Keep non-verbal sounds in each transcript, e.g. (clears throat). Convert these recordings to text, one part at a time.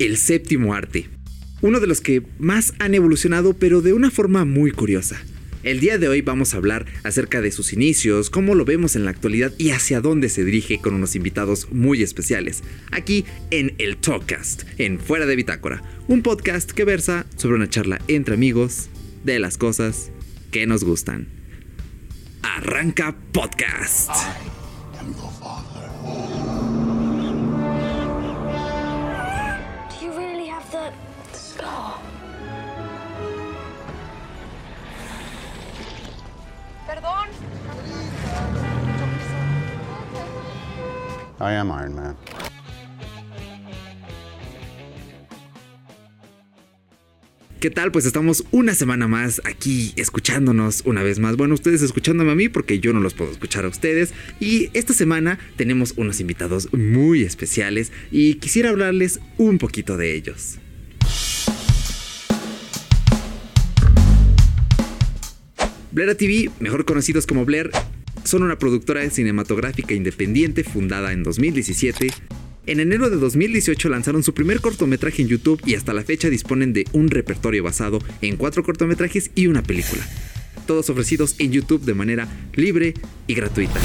el séptimo arte. Uno de los que más han evolucionado pero de una forma muy curiosa. El día de hoy vamos a hablar acerca de sus inicios, cómo lo vemos en la actualidad y hacia dónde se dirige con unos invitados muy especiales. Aquí en el Talkcast, en Fuera de Bitácora, un podcast que versa sobre una charla entre amigos de las cosas que nos gustan. Arranca podcast. I am Iron Man. ¿Qué tal? Pues estamos una semana más aquí escuchándonos una vez más. Bueno, ustedes escuchándome a mí porque yo no los puedo escuchar a ustedes. Y esta semana tenemos unos invitados muy especiales y quisiera hablarles un poquito de ellos. Blair TV, mejor conocidos como Blair, son una productora cinematográfica independiente fundada en 2017. En enero de 2018 lanzaron su primer cortometraje en YouTube y hasta la fecha disponen de un repertorio basado en cuatro cortometrajes y una película. Todos ofrecidos en YouTube de manera libre y gratuita.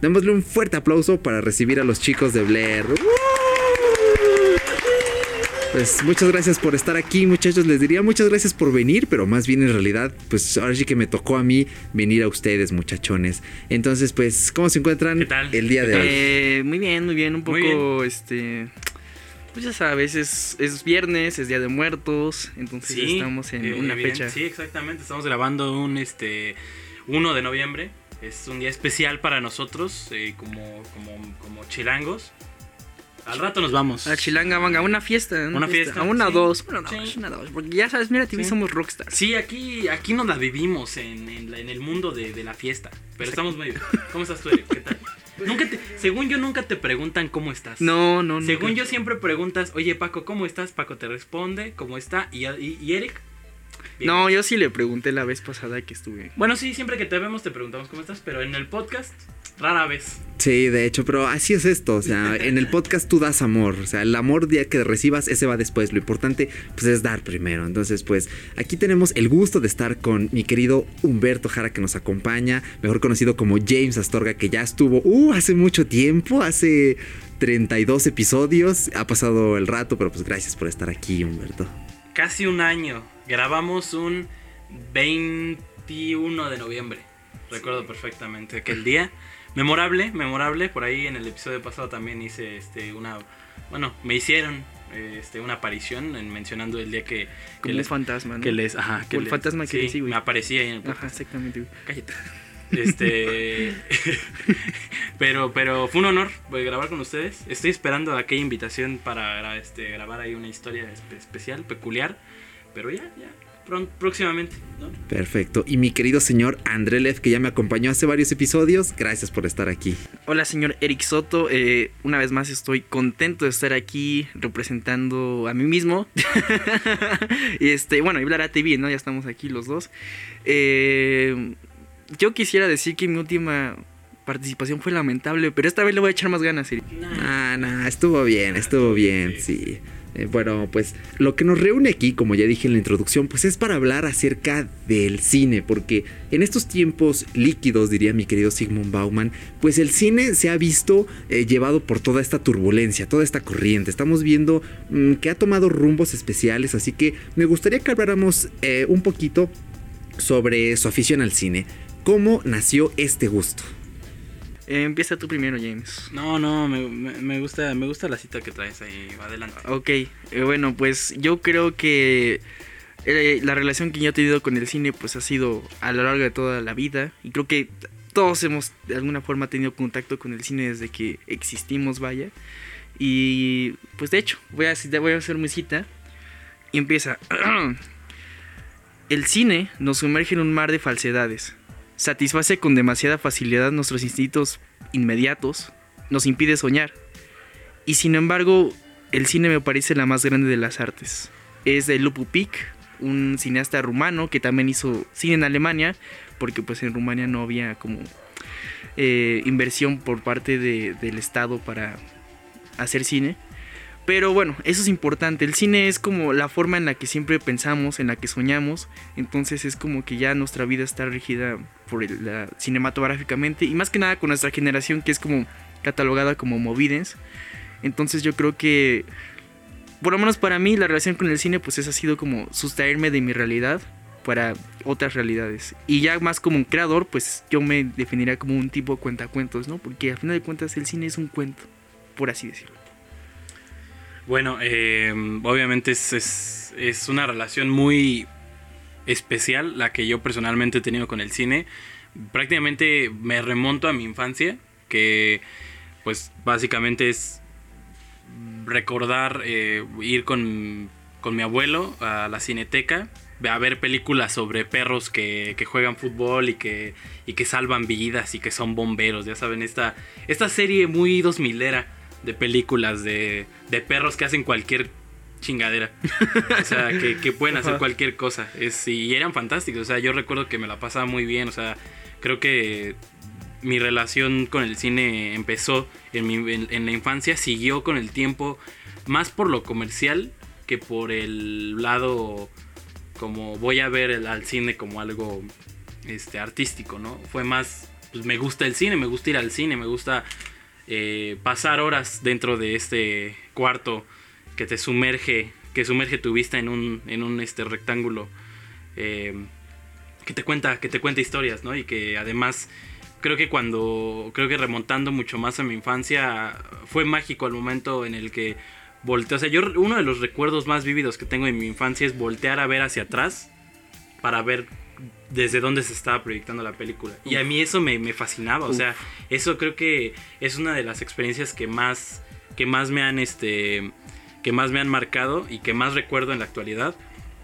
Démosle un fuerte aplauso para recibir a los chicos de Blair. Pues muchas gracias por estar aquí, muchachos. Les diría muchas gracias por venir, pero más bien en realidad, pues ahora sí que me tocó a mí venir a ustedes, muchachones. Entonces, pues, ¿cómo se encuentran ¿Qué tal? el día de hoy? Eh, muy bien, muy bien, un poco, bien. este, pues ya sabes, es, es viernes, es Día de Muertos, entonces estamos en eh, una fecha. Sí, exactamente. Estamos grabando un este 1 de noviembre. Es un día especial para nosotros, eh, como, como, como chilangos. Al rato nos vamos. A Chilanga, manga, una fiesta, Una fiesta, a una sí. dos, bueno, no, Sí. es una dos, porque ya sabes, mira, TV Sí. somos rockstars. Sí, aquí, aquí nos la vivimos en, en la- en el mundo de, de la fiesta. Pero estamos muy bien. ¿Cómo estás tú, Eric? ¿Qué tal? Nunca te, según yo, nunca te preguntan cómo estás. No, no, no. Según yo siempre preguntas, oye Paco, ¿cómo estás? Paco te responde, ¿cómo está? ¿Y, y, y Eric? Bien. No, yo sí le pregunté la vez pasada que estuve. Bueno, sí, siempre que te vemos te preguntamos cómo estás, pero en el podcast, rara vez. Sí, de hecho, pero así es esto. O sea, en el podcast tú das amor. O sea, el amor día que recibas, ese va después. Lo importante, pues, es dar primero. Entonces, pues, aquí tenemos el gusto de estar con mi querido Humberto Jara que nos acompaña, mejor conocido como James Astorga, que ya estuvo, uh, hace mucho tiempo, hace 32 episodios. Ha pasado el rato, pero pues gracias por estar aquí, Humberto. Casi un año. Grabamos un 21 de noviembre. Recuerdo perfectamente aquel día. Memorable, memorable. Por ahí en el episodio pasado también hice este una. Bueno, me hicieron este, una aparición en- mencionando el día que, que Como un les. fantasma, ¿no? Que les, ajá, que el les- fantasma que sí, les. Me aparecía ahí en el Ajá, exactamente, güey. Cállate. Este. (laughs) pero, pero fue un honor pues, grabar con ustedes. Estoy esperando aquella invitación para este, grabar ahí una historia espe- especial, peculiar. Pero ya, ya. próximamente, ¿no? Perfecto. Y mi querido señor André Lev, que ya me acompañó hace varios episodios, gracias por estar aquí. Hola, señor Eric Soto. eh, una vez más estoy contento de estar aquí representando a mí mismo. (laughs) y este, bueno, y Blara TV, ¿no? Ya estamos aquí los dos. Eh, yo quisiera decir que mi última participación fue lamentable, pero esta vez le voy a echar más ganas, Eric. Ah, no, estuvo bien, estuvo bien, sí. Eh, bueno, pues lo que nos reúne aquí, como ya dije en la introducción, pues es para hablar acerca del cine, porque en estos tiempos líquidos, diría mi querido Sigmund Bauman, pues el cine se ha visto eh, llevado por toda esta turbulencia, toda esta corriente. Estamos viendo mm, que ha tomado rumbos especiales, así que me gustaría que habláramos eh, un poquito sobre su afición al cine. ¿Cómo nació este gusto? Eh, empieza tú primero, James. No, no, me, me- me gusta, me gusta la cita que traes ahí. Adelante. Ok, eh, bueno, pues yo creo que eh, la relación que yo he tenido con el cine pues ha sido a lo largo de toda la vida y creo que todos hemos de alguna forma tenido contacto con el cine desde que existimos, vaya. Y pues de hecho, voy a, voy a hacer mi cita y empieza. (clears throat) el cine nos sumerge en un mar de falsedades. Satisface con demasiada facilidad nuestros instintos inmediatos, nos impide soñar. Y sin embargo, el cine me parece la más grande de las artes. Es de Lupupic, un cineasta rumano que también hizo cine en Alemania, porque pues en Rumania no había como eh, inversión por parte de- del Estado para hacer cine. Pero bueno, eso es importante. El cine es como la forma en la que siempre pensamos, en la que soñamos. Entonces es como que ya nuestra vida está regida por el- la, cinematográficamente. Y más que nada con nuestra generación que es como catalogada como movidens. Entonces yo creo que, por lo menos para mí, la relación con el cine pues es ha sido como sustraerme de mi realidad para otras realidades. Y ya más como un creador, pues yo me definiría como un tipo cuentacuentos, ¿no? Porque al final de cuentas el cine es un cuento, por así decirlo. Bueno, eh, obviamente es, es, es una relación muy especial la que yo personalmente he tenido con el cine. Prácticamente me remonto a mi infancia, que pues básicamente es recordar eh, ir con, con mi abuelo a la cineteca a ver películas sobre perros que, que juegan fútbol y que, y que salvan vidas y que son bomberos, ya saben, esta, esta serie muy dos milera de películas de, de perros que hacen cualquier chingadera. O sea, que, que pueden hacer Ajá. cualquier cosa. Es, y eran fantásticos. O sea, yo recuerdo que me la pasaba muy bien. O sea, creo que mi relación con el cine empezó en, mi- en- en la infancia, siguió con el tiempo, más por lo comercial que por el lado como voy a ver el- al cine como algo este, artístico, ¿no? Fue más, pues me gusta el cine, me gusta ir al cine, me gusta eh, pasar horas dentro de este cuarto que te sumerge, que sumerge tu vista en un, en un este, rectángulo eh, que te cuenta, que te cuenta historias, ¿no? Y que además creo que cuando, creo que remontando mucho más a mi infancia, fue mágico el momento en el que volteé, o sea, yo uno de los recuerdos más vívidos que tengo de mi infancia es voltear a ver hacia atrás para ver desde dónde se estaba proyectando la película. Y a mí eso me, me fascinaba, o sea, eso creo que es una de las experiencias que más, que más me han, este, que más me han marcado y que más recuerdo en la actualidad.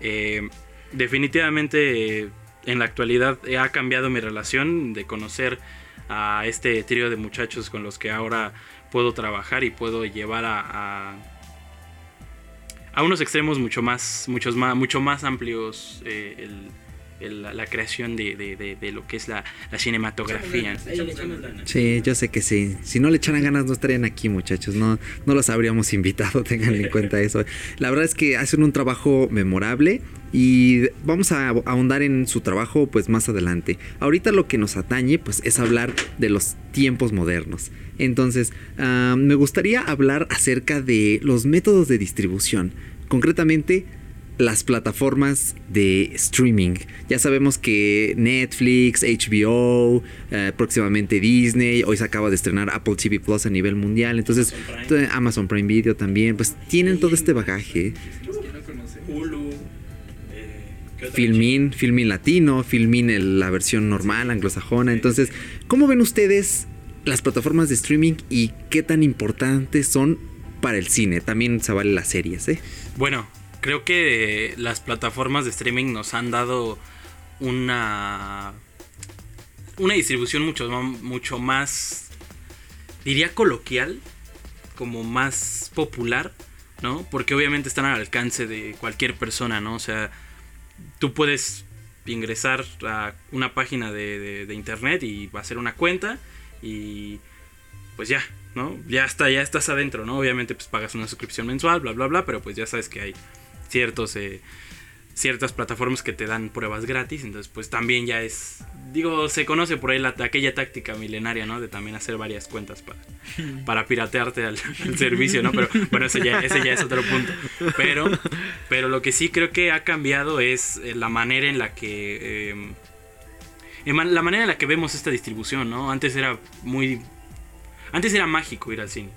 Eh, definitivamente eh, en la actualidad ha cambiado mi relación de conocer a este trío de muchachos con los que ahora puedo trabajar y puedo llevar a, a, a unos extremos mucho más, muchos más, mucho más amplios eh, el- la, la creación de, de- de- de lo que es la, la cinematografía. Sí, yo sé que sí. Si no le echaran ganas, no estarían aquí, muchachos. No, no los habríamos invitado, (laughs) tengan en cuenta eso. La verdad es que hacen un trabajo memorable y vamos a ahondar en su trabajo pues más adelante. Ahorita lo que nos atañe pues es hablar de los tiempos modernos. Entonces, ah, me gustaría hablar acerca de los métodos de distribución. Concretamente, las plataformas de streaming. Ya sabemos que Netflix, HBO, eh, próximamente Disney, hoy se acaba de estrenar Apple TV Plus a nivel mundial, entonces Amazon Prime Video también, pues tienen todo este bagaje. Hulu, eh, Filmin, Filmin latino, Filmin el- la versión normal, anglosajona. Entonces, ¿cómo ven ustedes las plataformas de streaming y qué tan importantes son para el cine? También se vale las series, ¿eh? Bueno, creo que las plataformas de streaming nos han dado una una distribución mucho, mucho más diría coloquial, como más popular, ¿no? Porque obviamente están al alcance de cualquier persona, ¿no? O sea, tú puedes ingresar a una página de, de- de internet y hacer una cuenta y pues ya, ¿no? Ya está, ya estás adentro, ¿no? Obviamente pues pagas una suscripción mensual, bla, bla, bla, pero pues ya sabes que hay ciertos, eh, ciertas plataformas que te dan pruebas gratis, entonces pues también ya es, digo, se conoce por ahí la, aquella táctica milenaria, ¿no? De también hacer varias cuentas para, (laughs) para piratearte al, al servicio, ¿no? Pero bueno, ese ya, ese ya es otro punto. Pero, pero lo que sí creo que ha cambiado es eh, la manera en la que... eh, man- la manera en la que vemos esta distribución, ¿no? Antes era muy... Antes era mágico ir al cine.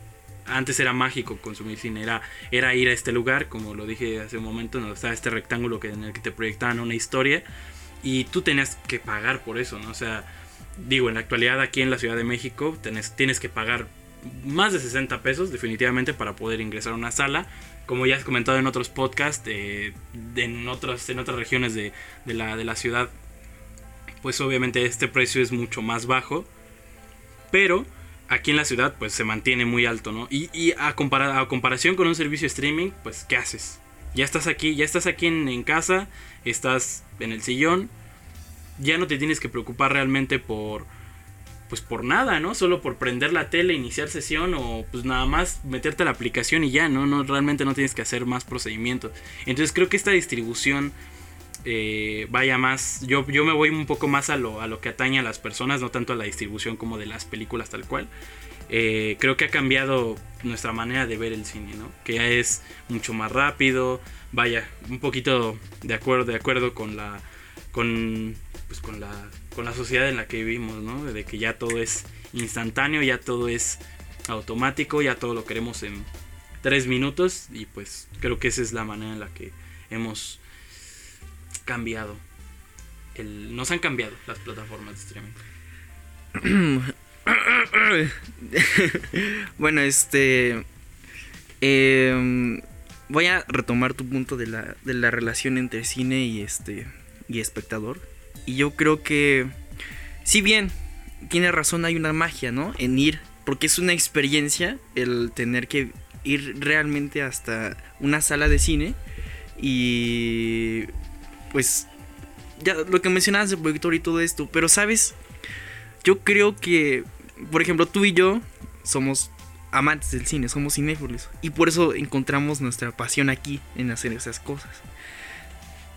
Antes era mágico consumir cine. Era, era ir a este lugar, como lo dije hace un momento, donde estaba este rectángulo que, en el que te proyectaban una historia. Y tú tenías que pagar por eso, ¿no? O sea, digo, en la actualidad aquí en la Ciudad de México tenés- tienes que pagar más de 60 pesos definitivamente para poder ingresar a una sala. Como ya has comentado en otros podcasts, eh, en, otras, en otras regiones de, de la, de la ciudad, pues obviamente este precio es mucho más bajo. Pero aquí en la ciudad pues se mantiene muy alto, ¿no? Y, y a, compara- a comparación con un servicio de streaming, pues ¿qué haces? Ya estás aquí, ya estás aquí en, casa, estás en el sillón, ya no te tienes que preocupar realmente por pues por nada, ¿no? Solo por prender la tele, iniciar sesión o pues nada más meterte a la aplicación y ya, ¿no? no realmente no tienes que hacer más procedimientos. Entonces creo que esta distribución eh, vaya más, yo, yo me voy un poco más a lo, a lo que atañe a las personas, no tanto a la distribución como de las películas tal cual. Eh, creo que ha cambiado nuestra manera de ver el cine, ¿no? Que ya es mucho más rápido, vaya, un poquito de acuerdo, de acuerdo con la, con, pues con la, con la sociedad en la que vivimos, ¿no? De que ya todo es instantáneo, ya todo es automático, ya todo lo queremos en tres minutos y pues creo que esa es la manera en la que hemos cambiado. El, nos han cambiado las plataformas de streaming. (coughs) bueno, este... em, voy a retomar tu punto de la, de la relación entre cine y este y espectador. Y yo creo que, si bien tiene razón, hay una magia, ¿no? En ir, porque es una experiencia el tener que ir realmente hasta una sala de cine y pues ya lo que mencionabas de proyector y todo esto, pero sabes, yo creo que, por ejemplo, tú y yo somos amantes del cine, somos cinéfilos y por eso encontramos nuestra pasión aquí en hacer esas cosas.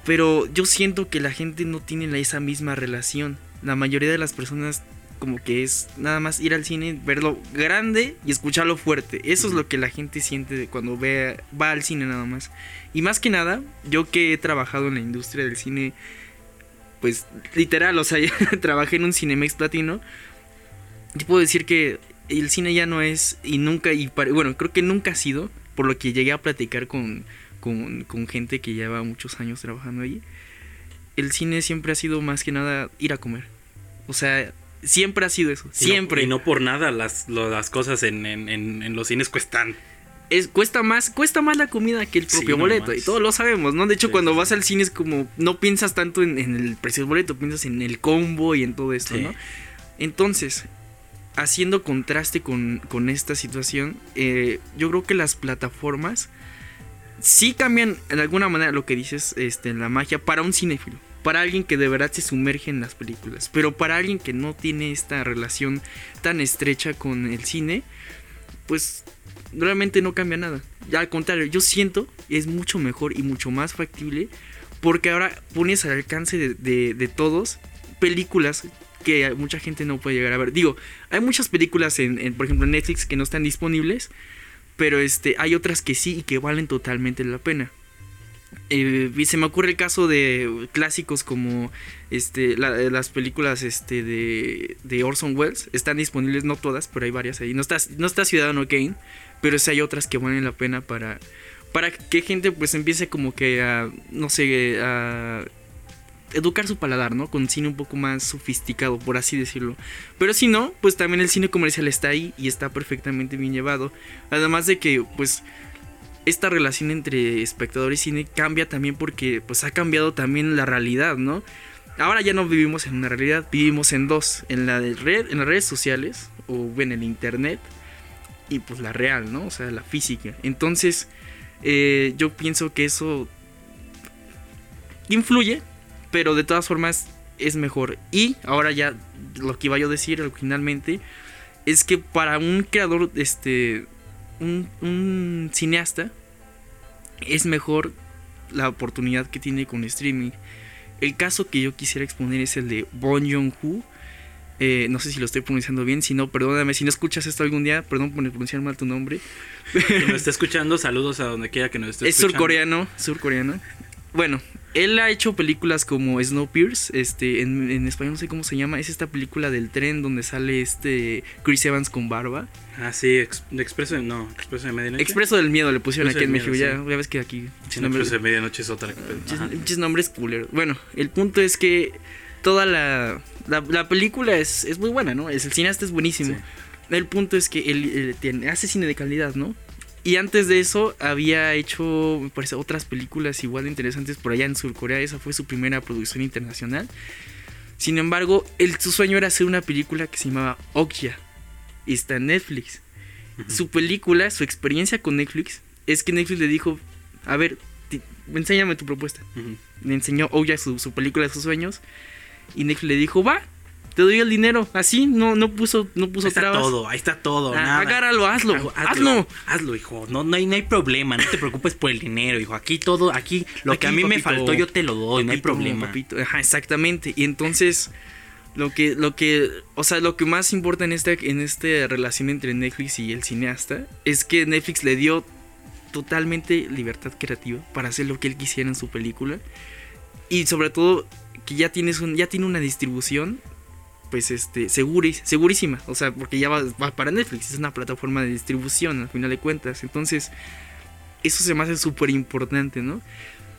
Pero yo siento que la gente no tiene esa misma relación. La mayoría de las personas como que es nada más ir al cine, verlo grande y escucharlo fuerte. Eso es lo que la gente siente cuando ve, va al cine nada más. Y más que nada, yo que he trabajado en la industria del cine, pues literal, o sea, (laughs) trabajé en un Cinemex Platino. Yo puedo decir que el cine ya no es y nunca, y bueno, creo que nunca ha sido, por lo que llegué a platicar con, con, con gente que lleva muchos años trabajando allí. El cine siempre ha sido más que nada ir a comer. O sea, siempre ha sido eso. Siempre. Y no, por nada las, las cosas en, en, en, los cines cuestan. Es, cuesta más cuesta más la comida que el propio boleto y todos lo sabemos no de hecho cuando vas al cine es como no piensas tanto en, el precio del boleto piensas en el combo y en todo esto no entonces haciendo contraste con, con esta situación eh, yo creo que las plataformas sí cambian de alguna manera lo que dices este la magia para un cinéfilo para alguien que de verdad se sumerge en las películas. Pero para alguien que no tiene esta relación tan estrecha con el cine, pues realmente no cambia nada. Al contrario, yo siento es mucho mejor y mucho más factible porque ahora pones al alcance de, todos películas que mucha gente no puede llegar a ver. Digo, hay muchas películas en, por ejemplo en Netflix que no están disponibles, pero este hay otras que sí y que valen totalmente la pena. Eh, se me ocurre el caso de clásicos como este las películas este de, Orson Welles están disponibles no todas pero hay varias ahí no está no está Ciudadano Kane pero sí hay otras que valen la pena para para que gente pues empiece como que a no sé a educar su paladar, ¿no? Con cine un poco más sofisticado, por así decirlo. Pero si no, pues también el cine comercial está ahí y está perfectamente bien llevado. Además de que, pues, esta relación entre espectador y cine cambia también porque pues ha cambiado también la realidad, ¿no? Ahora ya no vivimos en una realidad, vivimos en dos, en la de red, en las redes sociales o en el internet y pues la real, ¿no? O sea, la física. Entonces, eh, yo pienso que eso influye, pero de todas formas es mejor. Y ahora ya lo que iba yo a decir originalmente es que para un creador este un, cineasta es mejor la oportunidad que tiene con streaming. El caso que yo quisiera exponer es el de Bon Joon-ho. Eh, no sé si lo estoy pronunciando bien, si no, perdóname, si no escuchas esto algún día, perdón por pronunciar mal tu nombre. Si nos está escuchando, saludos a donde quiera que nos esté escuchando. Es surcoreano, surcoreano. Bueno, él ha hecho películas como Snowpiercer, este, en, en, español no sé cómo se llama, es esta película del tren donde sale este Chris Evans con barba. Ah, sí, Expreso, no, Expreso de Medianoche. Expreso del Miedo le pusieron aquí en México, ya, ves que aquí... Sí, Expreso de Medianoche es otra. Muchos nombres cooler. Bueno, el punto es que toda la, la, película es, es, muy buena, ¿no? Es, el cineasta es buenísimo. El punto es que él, él, hace cine de calidad, ¿no? Y antes de eso había hecho, me parece, otras películas igual de interesantes por allá en Surcorea. Esa fue su primera producción internacional. Sin embargo, el, su sueño era hacer una película que se llamaba Okja. Y está en Netflix. Su película, su experiencia con Netflix, es que Netflix le dijo, a ver, enséñame tu propuesta. Le enseñó Okja su, su película de sus sueños. Y Netflix le dijo, va, te doy el dinero. Así, no, no puso, no puso Ahí está trabas. todo, ahí está todo. Ah, nada. agárralo, hazlo, Hago- hazlo. Hazlo, hijo. No, no, hay, no hay problema. No te preocupes por el dinero, hijo. Aquí todo, aquí lo que a mí me papito. faltó, yo te lo doy. no hay Papito, problema. papito. Ajá, exactamente. Y entonces, lo que, lo que, o sea, lo que más importa en esta, en esta relación entre Netflix y el cineasta es que Netflix le dio totalmente libertad creativa para hacer lo que él quisiera en su película. Y sobre todo, que ya tienes un, ya tiene una distribución. Pues este, seguris- segurísima. O sea, porque ya va, va para Netflix. Es una plataforma de distribución, al final de cuentas. Entonces, eso se me hace súper importante, ¿no?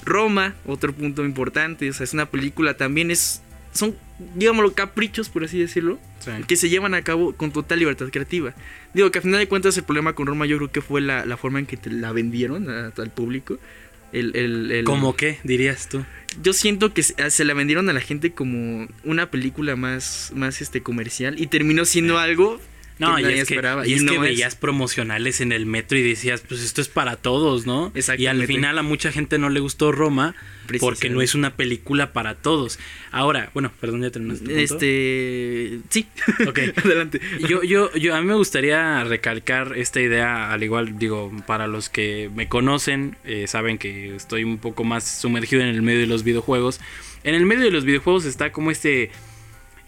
Roma, otro punto importante, o sea, es una película también es son digámoslo caprichos por así decirlo, Sí. que se llevan a cabo con total libertad creativa. Digo que al final de cuentas el problema con Roma yo creo que fue la, la forma en que te la vendieron a- al público. El, el- el- ¿Cómo qué, dirías tú? yo siento que se, se la vendieron a la gente como una película más, más este comercial y terminó siendo algo No, que y nadie es que, esperaba. y es no que veías promocionales en el metro y decías, pues esto es para todos, ¿no? Y al final a mucha gente no le gustó Roma porque no es una película para todos. Ahora, bueno, perdón, ya terminaste. Este. Sí. (laughs) Ok. (laughs) Adelante. Yo, yo, yo, a mí me gustaría recalcar esta idea, al igual, digo, para los que me conocen, eh, saben que estoy un poco más sumergido en el medio de los videojuegos. En el medio de los videojuegos está como este,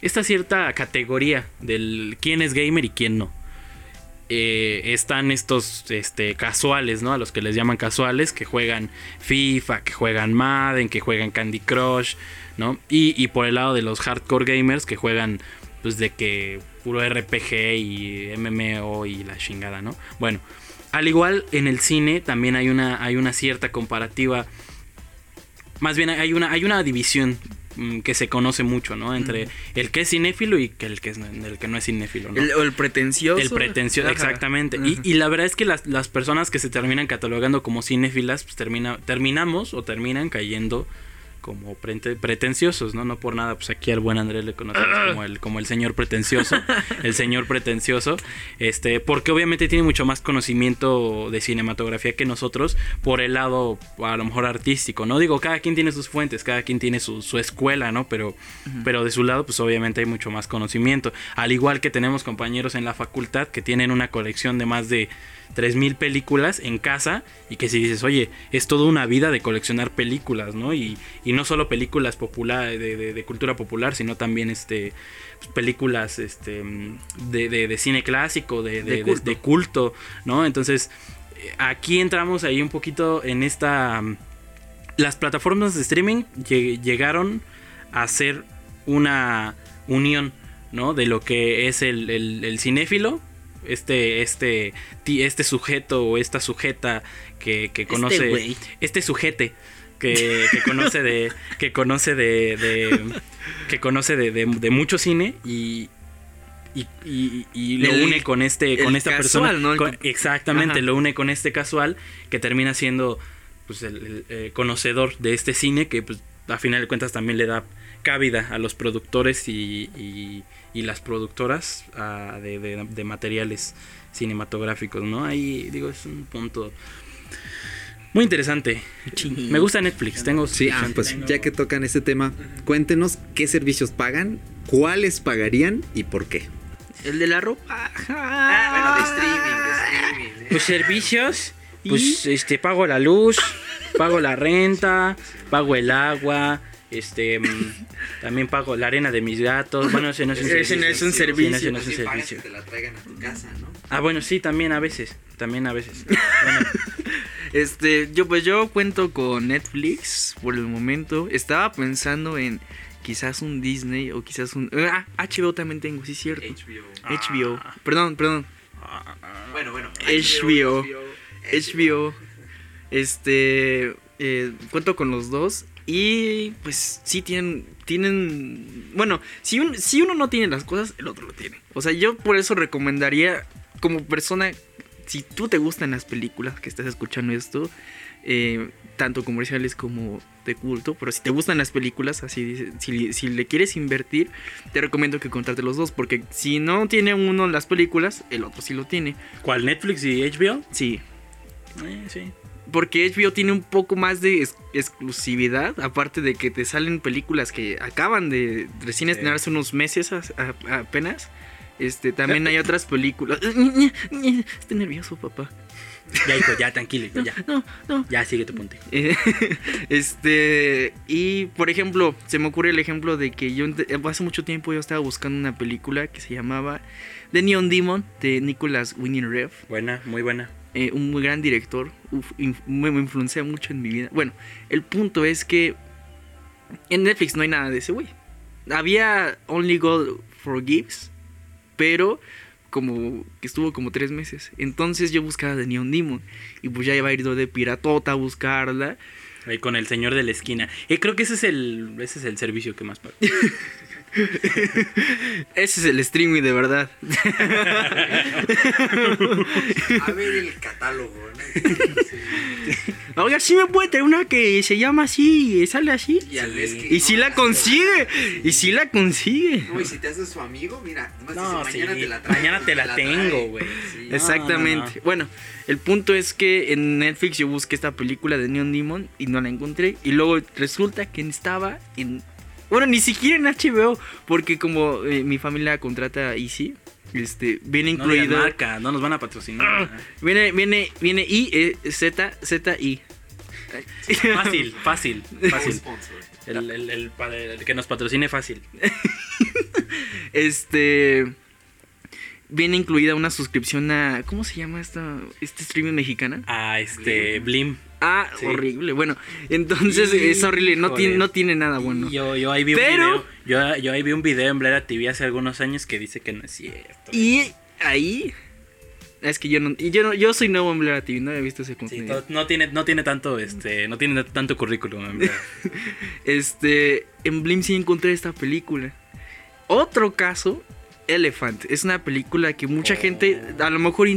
esta cierta categoría del quién es gamer y quién no. Eh, están estos este, casuales, ¿no? A los que les llaman casuales, que juegan FIFA, que juegan Madden, que juegan Candy Crush, ¿no? Y, y por el lado de los hardcore gamers, que juegan, pues de que puro RPG y MMO y la chingada, ¿no? Bueno, al igual en el cine también hay una, hay una cierta comparativa. Más bien hay una, hay una división que se conoce mucho, ¿no? Entre el que es cinéfilo y que el que, es, el que no es cinéfilo, ¿no? El, o el pretencioso. El pretencioso, exactamente. Y, y la verdad es que las, las personas que se terminan catalogando como cinéfilas, pues termina, terminamos o terminan cayendo como prete- pretenciosos, ¿no? No por nada, pues aquí al buen Andrés le conocemos como el, como el señor pretencioso, (laughs) el señor pretencioso, este, porque obviamente tiene mucho más conocimiento de cinematografía que nosotros por el lado a lo mejor artístico, ¿no? Digo, cada quien tiene sus fuentes, cada quien tiene su, su escuela, ¿no? Pero, pero de su lado, pues obviamente hay mucho más conocimiento. Al igual que tenemos compañeros en la facultad que tienen una colección de más de 3000 películas en casa y que si dices, oye, es toda una vida de coleccionar películas, ¿no? Y, y no solo películas popular, de, de- de cultura popular, sino también este pues, películas este de, de- cine clásico, de, de- De de- culto. de culto, ¿no? Entonces, eh, aquí entramos ahí un poquito en esta... Las plataformas de streaming lle- llegaron a ser una unión, ¿no? De lo que es el, el- el cinéfilo, este, este, este sujeto o esta sujeta que, que conoce, güey. este sujete que, que conoce de, (laughs) que conoce de, de- que conoce de, de- de mucho cine y y, y- y lo El- une con este con esta casual, persona ¿no? Con- exactamente Ajá. lo une con este casual que termina siendo pues el, el, eh, conocedor de este cine que pues a final de cuentas también le da cabida a los productores y, y- y las productoras ah, de, de- de materiales cinematográficos, ¿no? Ahí digo, es un punto muy interesante. Me gusta Netflix, tengo Sí, ah, pues tengo- ya que tocan ese tema, cuéntenos qué servicios pagan, cuáles pagarían y por qué. El de la ropa. Pues servicios, pues este pago la luz, pago la renta, pago el agua, este mm, también pago la arena de mis gatos. Bueno, ese no es un Ese servicio. no es un Sí, servicio. ese no es un servicio. la traigan a tu casa, ¿no? Ah, bueno, sí, también a veces, también a veces. (laughs) Bueno, Este, yo pues yo cuento con Netflix por el momento. Estaba pensando en quizás un Disney o quizás un ah, HBO también tengo, sí es cierto. HBO. Perdón, perdón. Bueno, bueno. HBO. HBO. Este, eh, cuento con los dos y pues sí tienen tienen bueno, si un- si uno no tiene las cosas, el otro lo tiene. O sea, yo por eso recomendaría como persona si tú te gustan las películas que estás escuchando esto, eh, tanto comerciales como de culto, pero si te gustan las películas, así si, si le quieres invertir, te recomiendo que contrate los dos, porque si no tiene uno las películas, el otro sí lo tiene. ¿Cuál Netflix y HBO? Sí. Eh, sí. Porque HBO tiene un poco más de ex- exclusividad, aparte de que te salen películas que acaban de recién Sí. estrenarse unos meses a- a- apenas. Este, también hay otras películas. Estoy nervioso, papá. Ya, hijo, ya, tranquilo, hijo, ya. No, no. Ya, sigue tu punto. Eh, (laughs) este, y por ejemplo, se me ocurre el ejemplo de que yo hace mucho tiempo yo estaba buscando una película que se llamaba The Neon Demon de Nicholas Winning Rev. Buena, muy buena. Eh, un muy gran director, uf, inf- me, me influencia mucho en mi vida. Bueno, el punto es que en Netflix no hay nada de ese güey. Había Only God Forgives, pero como que estuvo como tres meses. Entonces yo buscaba de Neon Demon y pues ya iba a ir de piratota a buscarla. Ahí con el señor de la esquina. Eh, creo que ese es el, ese es el servicio que más. (laughs) (laughs) Ese es el streaming de verdad. A ver el catálogo, (laughs) Oiga, sí me puede traer una que se llama así y sale así. Y si no la consigue, y si la consigue. No, y si te haces su amigo, mira, No, sí, mañana te la traigo. mañana te la tengo, güey. Sí. No, Exactamente. no, no. Bueno, el punto es que en Netflix yo busqué esta película de Neon Demon y no la encontré. Y luego resulta que estaba en. Bueno, ni siquiera en HBO, porque como eh, mi familia contrata Easy, este, viene No incluido. marca, no nos van a patrocinar. viene, viene, viene I, eh, Z, Z, I. (laughs) Fácil, fácil, fácil. Sponsor. El, el- el pa- el que nos patrocine fácil. (laughs) Este. Viene incluida una suscripción a. ¿Cómo se llama esta, este streaming mexicana? A este Blim. Ah, Sí. horrible. Bueno, entonces es horrible. No tiene, no tiene nada bueno. Yo, yo ahí vi un video. Yo, yo ahí vi un video en Blera TV hace algunos años que dice que no es cierto. Y ahí. Es que yo no. y Yo, no, yo soy nuevo en Blur TV, no he visto ese Sí, contenido. to- no tiene, no tiene tanto, este, no tiene tanto currículum en Blera. (laughs) Este. En Blim sí encontré esta película. Otro caso. Elephant. Es una película que mucha Oh. gente a lo mejor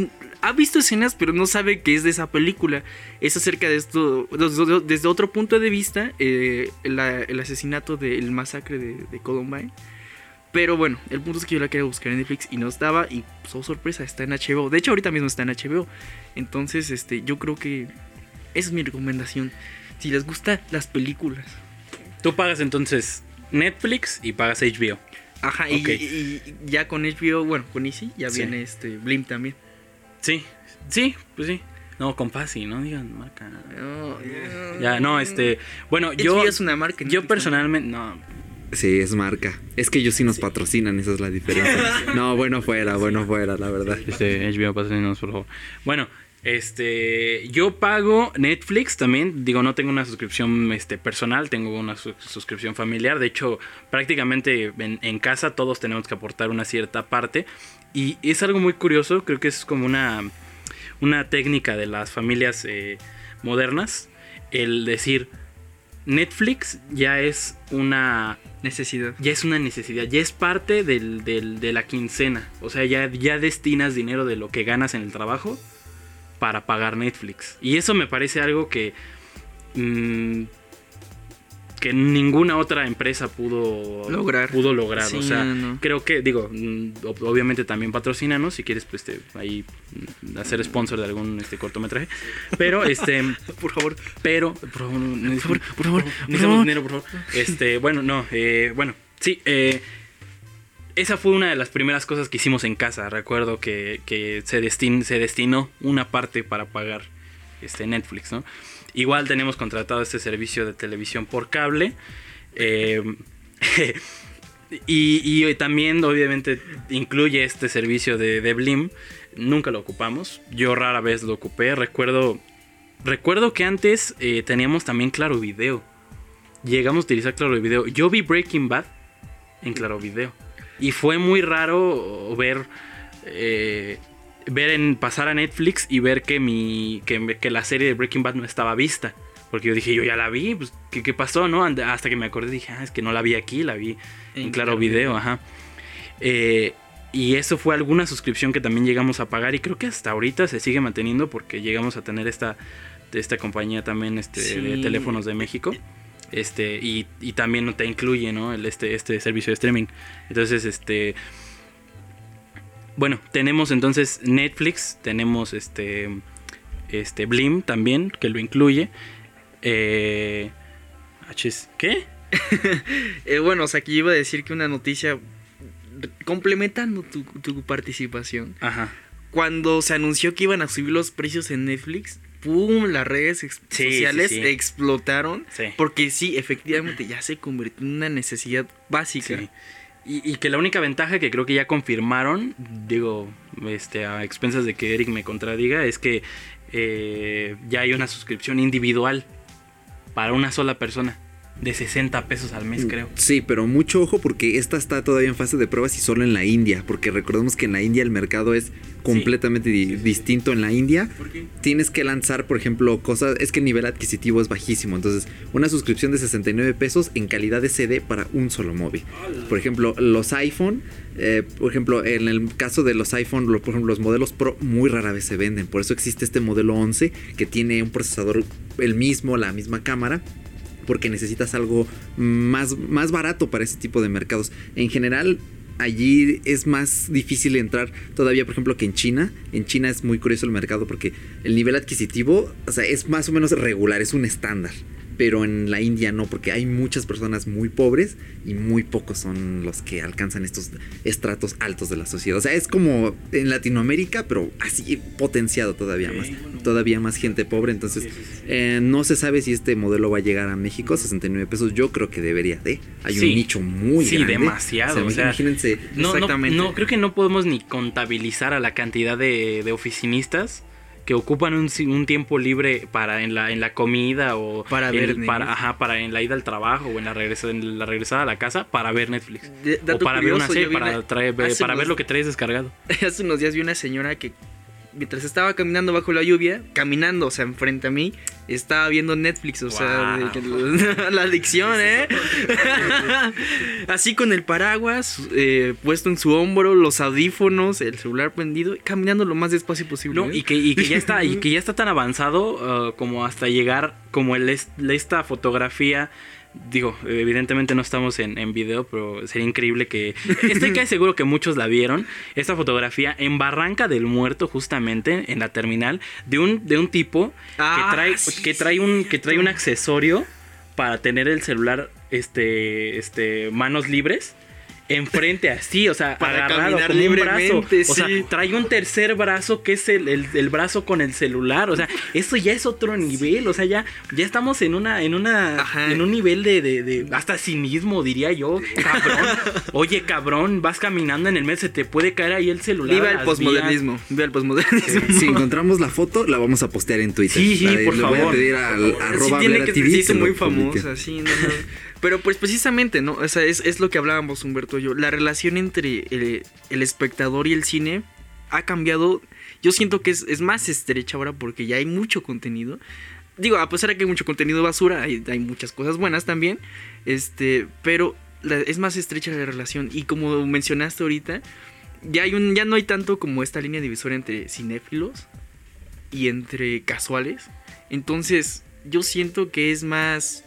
ha visto escenas, pero no sabe que es de esa película. Es acerca de esto, desde, otro punto de vista, eh, la- el asesinato del masacre de, de Columbine. Pero bueno, el punto es que yo la quería buscar en Netflix y no estaba. Y pues, oh sorpresa, está en HBO. De hecho, ahorita mismo está en HBO. Entonces, este, yo creo que esa es mi recomendación. Si les gustan las películas. Tú pagas entonces Netflix y pagas HBO. Ajá, y- Ok. y, y ya con HBO, bueno, con Easy, ya Sí. viene este Blim también. Sí, sí, pues sí. No, con fácil, no digan marca. No, no. Ya, no, este, bueno, HBO yo, es una marca. yo Netflix personalmente, no, Sí, es marca. Es que ellos sí nos patrocinan, esa es la diferencia. (laughs) No, bueno fuera, bueno fuera, la verdad. Este, HBO, patrocínanos, por favor. Bueno, este, yo pago Netflix también. Digo, no tengo una suscripción este, personal, tengo una su- suscripción familiar. De hecho, prácticamente en, en casa todos tenemos que aportar una cierta parte. Y es algo muy curioso, creo que es como una, una técnica de las familias eh, modernas. El decir, Netflix ya es una Necesidad. ya es una necesidad, ya es parte del, del- de la quincena. O sea, ya, ya destinas dinero de lo que ganas en el trabajo para pagar Netflix. Y eso me parece algo que. mm, que ninguna otra empresa pudo Lograr. Pudo lograr. Sí, o sea, no, creo que, digo, mm, ob- obviamente también patrocínanos si quieres, pues, este, ahí mm, hacer sponsor de algún este cortometraje. Pero, este. (laughs) Por favor. Pero, por favor, Por favor, por favor, por favor. dinero, por favor. Este, bueno, no, eh, bueno, sí, eh, esa fue una de las primeras cosas que hicimos en casa. Recuerdo que, se, destin- se destinó una parte para pagar este Netflix, ¿no? Igual tenemos contratado este servicio de televisión por cable. eh, (laughs) y, y también, obviamente, incluye este servicio de, de Blim. Nunca lo ocupamos. Yo rara vez lo ocupé. Recuerdo Recuerdo que antes eh, teníamos también Claro Video. Llegamos a utilizar Claro Video. Yo vi Breaking Bad en Claro Video. Y fue muy raro ver. eh, ver en pasar a Netflix y ver que mi. Que, que la serie de Breaking Bad no estaba vista. Porque yo dije, yo ya la vi, pues, ¿qué, qué pasó, no? Hasta que me acordé, dije, ah, es que no la vi aquí, la vi en, En Claro Claro Video, ajá. Eh, y eso fue alguna suscripción que también llegamos a pagar y creo que hasta ahorita se sigue manteniendo porque llegamos a tener esta, esta compañía también este, de teléfonos de México. Este, y, y también te incluye, ¿no? El, este, este servicio de streaming. Entonces, este. Bueno, tenemos entonces Netflix, tenemos este. este Blim también, que lo incluye. Eh, ¿Qué? (laughs) Eh, bueno, o sea, aquí iba a decir que una noticia complementando tu, tu participación. Ajá. Cuando se anunció que iban a subir los precios en Netflix, ¡pum! Las redes ex- Sí, sociales sí, sí. explotaron. Porque sí, efectivamente ya se convirtió en una necesidad básica. Y que la única ventaja que creo que ya confirmaron, digo, este, a expensas de que Eric me contradiga, es que eh, ya hay una suscripción individual para una sola persona de 60 pesos al mes, creo. Sí, pero mucho ojo porque esta está todavía en fase de pruebas y solo en la India, porque recordemos que en la India el mercado es completamente di- distinto en la India. Tienes que lanzar, por ejemplo, cosas, es que el nivel adquisitivo es bajísimo, entonces una suscripción de 69 pesos en calidad de CD para un solo móvil. Por ejemplo, los iPhone, eh, por ejemplo, en el caso de los iPhone, por ejemplo, los modelos Pro muy rara vez se venden, por eso existe este modelo 11 que tiene un procesador el mismo, la misma cámara porque necesitas algo más, más barato para ese tipo de mercados. En general, allí es más difícil entrar todavía, por ejemplo, que en China. En China es muy curioso el mercado porque el nivel adquisitivo, o sea, es más o menos regular, es un estándar. Pero en la India no, porque hay muchas personas muy pobres y muy pocos son los que alcanzan estos estratos altos de la sociedad. O sea, es como en Latinoamérica, pero así potenciado todavía más. Todavía más gente pobre. Entonces, eh, no se sabe si este modelo va a llegar a México, 69 pesos. Yo creo que debería de. Hay Sí. un nicho muy Sí, grande. demasiado, o sea, imagínense. No, no, creo que no podemos ni contabilizar a la cantidad de, de oficinistas que ocupan un, tiempo libre para en la, en la comida o Para en- ver para, ajá, para en la ida al trabajo o en la, regresa, en la regresada a la casa para ver Netflix. De- O para ver una serie, para, una- traer- para ver lo que traes descargado. (laughs) Hace unos días vi una señora que mientras estaba caminando bajo la lluvia, caminando, o sea, enfrente a mí, estaba viendo Netflix, o sea, (laughs) la adicción, ¿eh? (laughs) Así con el paraguas eh, puesto en su hombro, los audífonos, el celular prendido, caminando lo más despacio posible. No, ¿eh? y que, y que ya está, y (laughs) que ya está tan avanzado uh, como hasta llegar como el es- esta fotografía. Digo, evidentemente no estamos en, en video, pero sería increíble que. Estoy casi seguro que muchos la vieron. Esta fotografía en Barranca del Muerto, justamente, en la terminal, de un, de un tipo Ah, que trae, sí, que trae un, que trae un accesorio para tener el celular, este, este, manos libres. Enfrente así, o sea, Para agarrado caminar como un brazo. libremente, O sea, trae un tercer brazo que es el, el- el brazo con el celular. O sea, eso ya es otro nivel. O sea, ya, ya estamos en una, en una, Ajá. en un nivel de, de, de hasta cinismo, diría yo. Cabrón. (laughs) Oye, cabrón, vas caminando en el mes, se te puede caer ahí el celular. Viva el posmodernismo, viva el posmodernismo. Si encontramos la foto, la vamos a postear en Twitter. Sí, sí, por le voy a favor. pedir al Sí, arroba tiene que TV que muy famosa, sí, no, no. (laughs) Pero pues precisamente, ¿no? O sea, es, es lo que hablábamos Humberto y yo. La relación entre el, el espectador y el cine ha cambiado. Yo siento que es, es más estrecha ahora porque ya hay mucho contenido. Digo, a pesar de que hay mucho contenido basura, hay, hay muchas cosas buenas también. Este, pero es más estrecha la relación. Y como mencionaste ahorita, ya hay un, ya no hay tanto como esta línea divisoria entre cinéfilos y entre casuales. Entonces, yo siento que es más.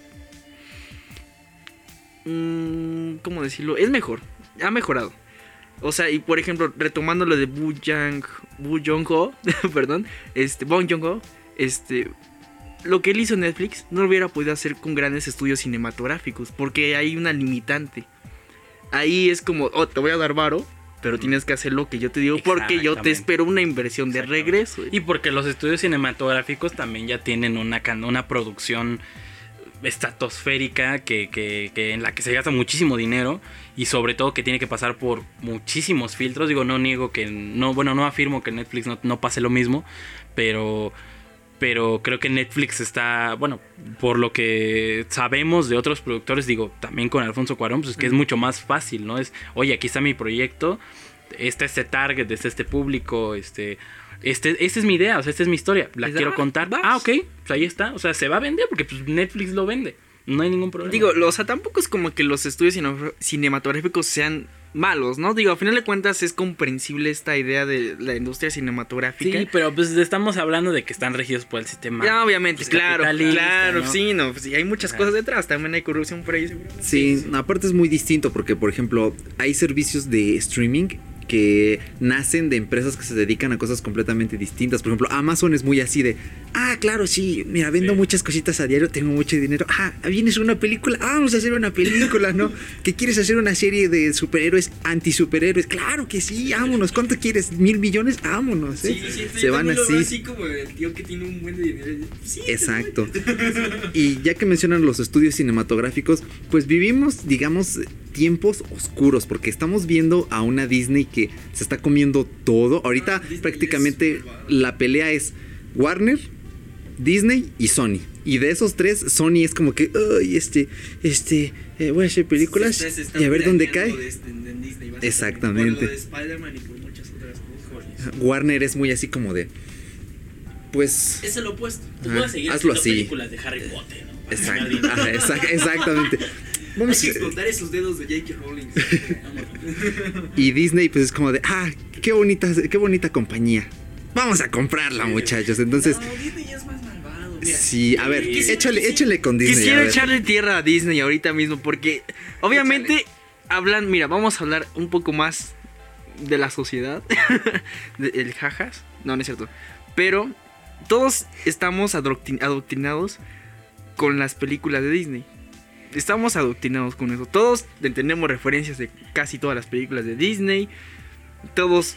Mm, ¿Cómo decirlo? Es mejor. Ha mejorado. O sea, y por ejemplo, retomando lo de Bu Yang. Bu Jong-ho. (laughs) perdón. Este. Bong Joon-ho. Este. Lo que él hizo en Netflix no lo hubiera podido hacer con grandes estudios cinematográficos. Porque hay una limitante. Ahí es como, oh, te voy a dar varo. Pero tienes que hacer lo que yo te digo. Porque yo te espero una inversión de regreso. Y porque los estudios cinematográficos también ya tienen una, una producción estratosférica que, que- que en la que se gasta muchísimo dinero y sobre todo que tiene que pasar por muchísimos filtros. Digo, no niego que no, bueno, no afirmo que Netflix no, no pase lo mismo, pero pero creo que Netflix está, bueno, por lo que sabemos de otros productores, digo, también con Alfonso Cuarón, pues es que es mucho más fácil, ¿no? Es, oye, aquí está mi proyecto, este este target, este este público, este este esta es mi idea, o sea, esta es mi historia, la quiero ah, contar. vas. Ah, ok, pues ahí está, o sea, se va a vender porque pues, Netflix lo vende. No hay ningún problema. Digo, lo- o sea, tampoco es como que los estudios cine- cinematográficos sean malos, ¿no? Digo, a final de cuentas es comprensible esta idea de la industria cinematográfica. Sí, pero pues estamos hablando de que están regidos por el sistema. Ya, obviamente, pues, claro, claro, ¿no? sí, no, pues, sí, hay muchas cosas detrás, también hay corrupción por ahí. seguro. Sí, aparte es muy distinto porque, por ejemplo, hay servicios de streaming que nacen de empresas que se dedican a cosas completamente distintas. Por ejemplo, Amazon es muy así de, ah, claro, sí, mira, vendo Sí. muchas cositas a diario, tengo mucho dinero. Ah, vienes una película, ah, vamos a hacer una película, ¿no? (laughs) ¿Que quieres hacer una serie de superhéroes, anti-superhéroes? Claro que sí, vámonos. ¿Cuánto quieres? ¿Mil millones? Vámonos. ¿eh? Sí, sí, sí, se van así. así como el tío que tiene un buen de dinero. Sí, Exacto. (laughs) Y ya que mencionan los estudios cinematográficos, pues vivimos, digamos, tiempos oscuros, porque estamos viendo a una Disney que se está comiendo todo. Ahorita Ah, prácticamente la pelea es Warner, Disney y Sony. Y de esos tres, Sony es como que, ay, este, este, eh, voy a hacer películas Se- se está y a ver dónde cae. de este- Disney, Exactamente. Por lo de Spider-Man y por muchas otras cosas. Warner es muy así como de, pues... Es el opuesto. Tú Ah, puedes seguir hazlo haciendo así. películas de Harry Potter, ¿no? Ajá, exact- exactamente. (laughs) Hay Vamos que a- explotar esos dedos de J.K. Rowling. Y Disney pues es como de, ah, qué bonita, qué bonita compañía. Vamos a comprarla, muchachos. Entonces, no, Disney ya es más malvado. Mira, sí, a ver, Sí. échale, échale con Disney. Quisiera echarle tierra a Disney ahorita mismo porque obviamente hablan, mira, vamos a hablar un poco más de la sociedad, (laughs) del jajas, no, no es cierto, pero todos estamos adoctrin- adoctrinados con las películas de Disney. Estamos adoctrinados con eso. Todos entendemos referencias de casi todas las películas de Disney. Todos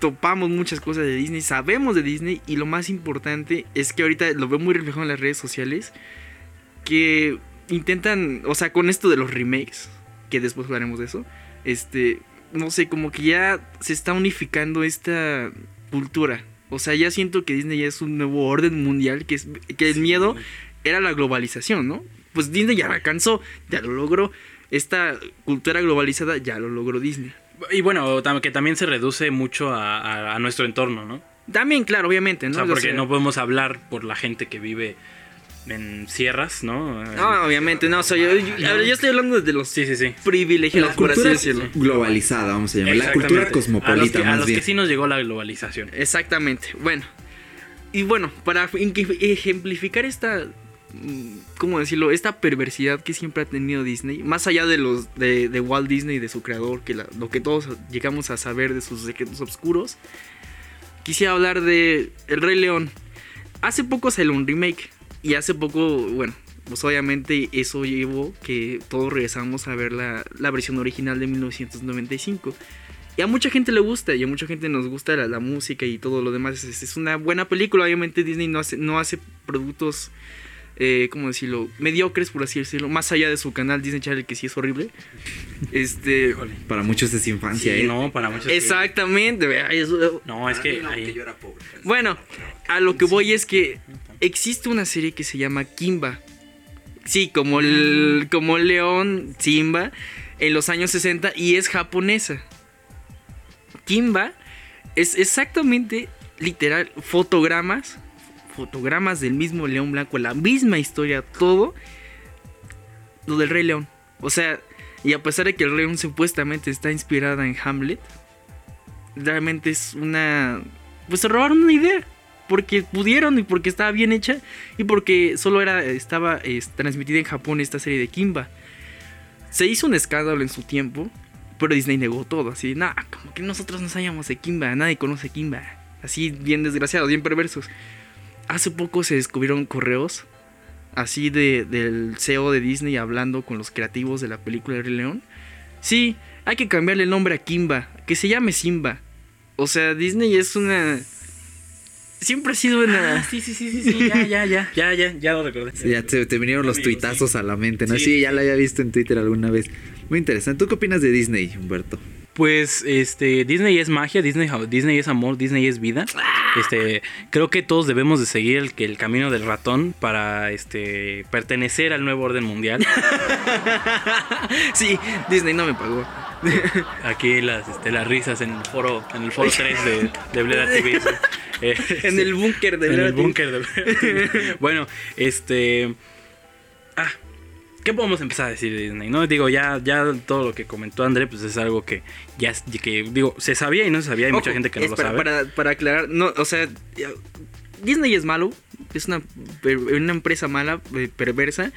topamos muchas cosas de Disney, sabemos de Disney y lo más importante es que ahorita lo veo muy reflejado en las redes sociales que intentan, o sea, con esto de los remakes, que después hablaremos de eso, este, no sé, como que ya se está unificando esta cultura. O sea, ya siento que Disney ya es un nuevo orden mundial, que, es, que el miedo era la globalización, ¿no? Pues Disney ya la alcanzó, ya lo logró. Esta cultura globalizada ya lo logró Disney. Y bueno, que también se reduce mucho a, a- a nuestro entorno, ¿no? También, claro, obviamente, ¿no? o sea, O porque sea, no podemos hablar por la gente que vive en sierras, ¿no? No, obviamente, no. O sea, yo, estoy hablando de los Sí, sí, sí. privilegiados, La por así cultura decirlo. globalizada, vamos a llamar. La cultura cosmopolita, a los que, a los bien. que sí nos llegó la globalización. Exactamente. Bueno. Y bueno, para ejemp- ejemplificar esta. Mm, ¿Cómo decirlo? Esta perversidad que siempre ha tenido Disney. Más allá de los. de, Walt Disney y de su creador. Que lo que todos llegamos a saber de sus secretos oscuros. Quisiera hablar de El Rey León. Hace poco salió un remake. Y hace poco, bueno, pues obviamente eso llevó que todos regresamos a ver la, versión original de 1995. Y a mucha gente le gusta, y a mucha gente nos gusta la, música y todo lo demás. Es, una buena película. Obviamente Disney no hace productos, eh, ¿cómo decirlo? Mediocres, por así decirlo. Más allá de su canal Disney Channel, que sí es horrible. Este... Para muchos es infancia, Sí, ¿eh? no, para muchos. Exactamente. eso- No, es que ahí. yo era pobre. Bueno, a lo que voy es que existe una serie que se llama Kimba. Sí, como el, como el león Simba en los años 60 y es japonesa. Kimba es exactamente literal fotogramas, fotogramas del mismo león blanco, la misma historia, todo lo del Rey León. O sea, y a pesar de que el Rey León supuestamente está inspirada en Hamlet, realmente es una pues se robaron una idea. Porque pudieron y porque estaba bien hecha y porque solo era, estaba transmitida en Japón esta serie de Kimba. Se hizo un escándalo en su tiempo, pero Disney negó todo. Así, nada, como que nosotros no sabíamos de Kimba, nadie conoce Kimba. Así, bien desgraciados, bien perversos. Hace poco se descubrieron correos así de, del CEO de Disney hablando con los creativos de la película El Rey León. Sí, hay que cambiarle el nombre a Kimba, que se llame Simba. O sea, Disney es una. Siempre ha sido una. Ah, sí, sí, sí, sí, sí, ya, ya, ya, (laughs) ya, ya, ya lo recordé. Sí, ya te, te vinieron los Amigo, tuitazos a la mente, ¿no? Sí, Sí, sí, ya sí. lo había visto en Twitter alguna vez. Muy interesante. ¿Tú qué opinas de Disney, Humberto? Pues este Disney es magia, Disney, Disney es amor, Disney es vida. Este, creo que todos debemos de seguir el, que el camino del ratón para este pertenecer al nuevo orden mundial. (laughs) sí, Disney no me pagó. Aquí las, este, las risas en el foro, en el foro 3 de, de Bleda TV. Eh, En el búnker de en el Bleda búnker de Bleda (laughs) TV. Bueno, este. Ah, ¿qué podemos empezar a decir de Disney? No digo, ya, ya todo lo que comentó André, pues es algo que ya que digo, se sabía y no se sabía, hay mucha gente que no lo para, sabe. Para, para aclarar, no, o sea, Disney es malo, es una, per- una empresa mala, eh, perversa,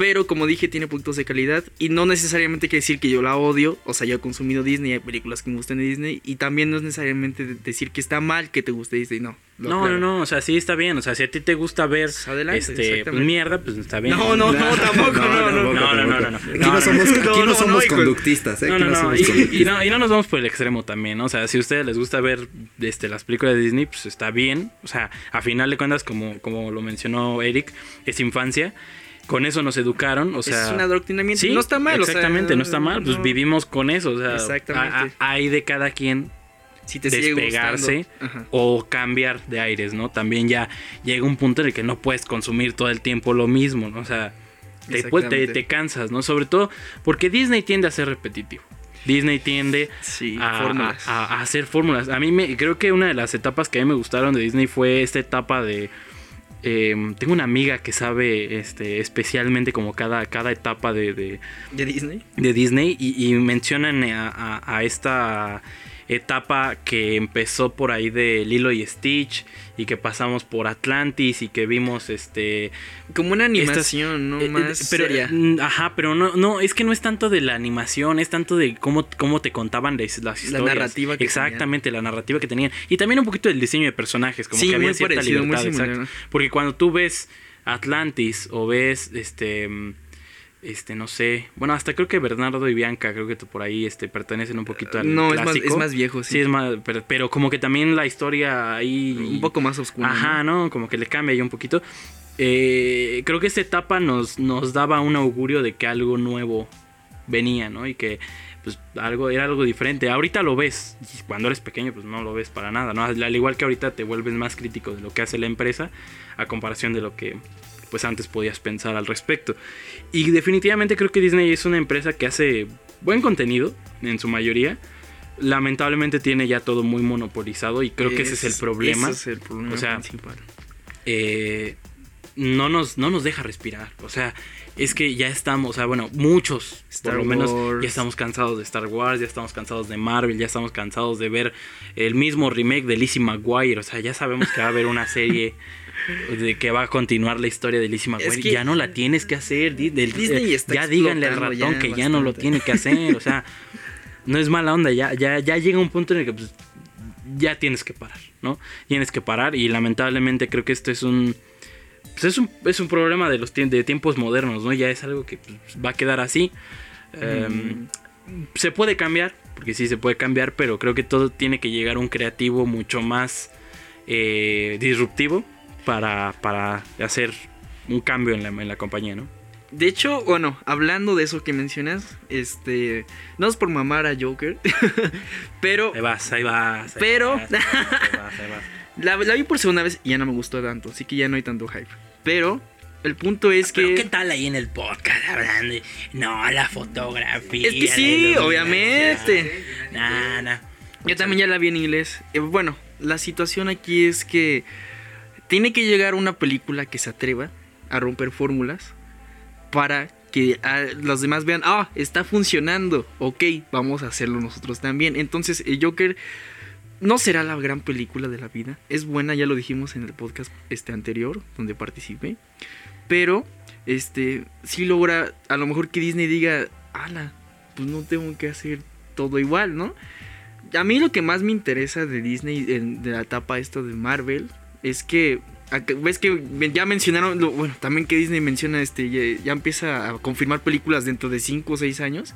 Pero como dije, tiene puntos de calidad. Y no necesariamente quiere decir que yo la odio. O sea, yo he consumido Disney, hay películas que me gustan de Disney. Y también no es necesariamente de- decir que está mal que te guste Disney, no. No, no, no, o sea, sí está bien. O sea, si a ti te gusta ver Pues adelante, este, pues, mierda, pues está bien. No, no, no, (laughs) tampoco, no, no, no, no, no, no. Aquí no somos, aquí No, no no, somos conductistas, ¿eh? No, no, y no, y no nos vamos por el extremo también, ¿no? O sea, si a ustedes les gusta ver este, las películas de Disney, pues está bien. O sea, a final de cuentas, como, como lo mencionó Eric, es infancia. Con eso nos educaron, o sea... es un adoctrinamiento. Sí, no está mal, o sea, Exactamente, no está mal. Pues no. vivimos con eso, o sea... Exactamente. hay de cada quien Si te sigue despegarse o cambiar de aires, ¿no? También ya llega un punto en el que no puedes consumir todo el tiempo lo mismo, ¿no? O sea, te, te, te cansas, ¿no? Sobre todo porque Disney tiende a ser repetitivo. Disney tiende Sí, a, a- a hacer fórmulas. A mí me creo que una de las etapas que a mí me gustaron de Disney fue esta etapa de eh, tengo una amiga que sabe este especialmente como cada, cada etapa de, de, ¿De Disney? de Disney y, y mencionan a, a- a esta etapa que empezó por ahí de Lilo y Stitch y que pasamos por Atlantis y que vimos este Como una estas- animación, ¿no? eh, Más pero seria. mm, ajá pero no no es que no es tanto de la animación es tanto de cómo, cómo te contaban las, las historias narrativa que exactamente la narrativa que tenían y también un poquito del diseño de personajes como Sí, que había cierta parecido, libertad similar. exacto. porque cuando tú ves Atlantis o ves este mm, este no sé bueno hasta creo que Bernardo y Bianca creo que por ahí este pertenecen un poquito al No, es más, clásico. es más viejo, sí. sí es más pero, pero como que también la historia ahí un poco más oscuro. Ajá, ¿no? Como que le cambia ahí un poquito. Eh, creo que esta etapa nos, nos daba un augurio de que algo nuevo venía, ¿no? Y que pues algo era algo diferente. Ahorita lo ves, y cuando eres pequeño pues no lo ves para nada, ¿no? Al igual que ahorita te vuelves más crítico de lo que hace la empresa a comparación de lo que pues antes podías pensar al respecto. Y definitivamente creo que Disney es una empresa que hace buen contenido en su mayoría. Lamentablemente tiene ya todo muy monopolizado y creo que ese es el problema Ese es el problema O sea, principal. eh, no, nos, no nos deja respirar. O sea, es que ya estamos, o sea, bueno, muchos, Star por lo menos, Wars. ya estamos cansados de Star Wars, ya estamos cansados de Marvel, ya estamos cansados de ver el mismo remake de Lizzie McGuire. O sea, ya sabemos que va a haber una serie (laughs) de que va a continuar la historia de Lizzie McGuire. que- ya no la tienes que hacer. del- Disney eh, está ya díganle al ratón ya que ya no lo tiene que hacer. O sea, no es mala onda. Ya, ya, ya llega un punto en el que pues, ya tienes que parar, ¿no? Tienes que parar y lamentablemente creo que esto es un... pues, es, un es un problema de los tiem- de tiempos modernos, ¿no? Ya es algo que pues, va a quedar así. Em, Se puede cambiar, porque sí se puede cambiar, pero creo que todo tiene que llegar a un creativo mucho más eh, disruptivo para, para hacer un cambio en la, en la compañía, ¿no? De hecho, bueno, hablando de eso que mencionas, este, no es por mamar a Joker, (laughs) pero Ahí vas, ahí vas. ahí Pero- vas, ahí vas, ahí vas. (laughs) la, la vi por segunda vez y ya no me gustó tanto, así que ya no hay tanto hype. Pero el punto es Pero que ¿qué tal ahí en el podcast hablando? No, la fotografía. Es que sí, obviamente. Nah, nah. yo también ya la vi en inglés. Eh, bueno, la situación aquí es que tiene que llegar una película que se atreva a romper fórmulas para que ah, los demás vean, ah, está funcionando, ok, vamos a hacerlo nosotros también. Entonces, el Joker no será la gran película de la vida. Es buena, ya lo dijimos en el podcast este anterior, donde participé. Pero, este, sí logra, a lo mejor que Disney diga, ala, pues no tengo que hacer todo igual, ¿no? A mí lo que más me interesa de Disney, de la etapa esta de Marvel, es que ves que ya mencionaron, lo- bueno, también que Disney menciona, este, ya, ya empieza a confirmar películas dentro de 5 o 6 años.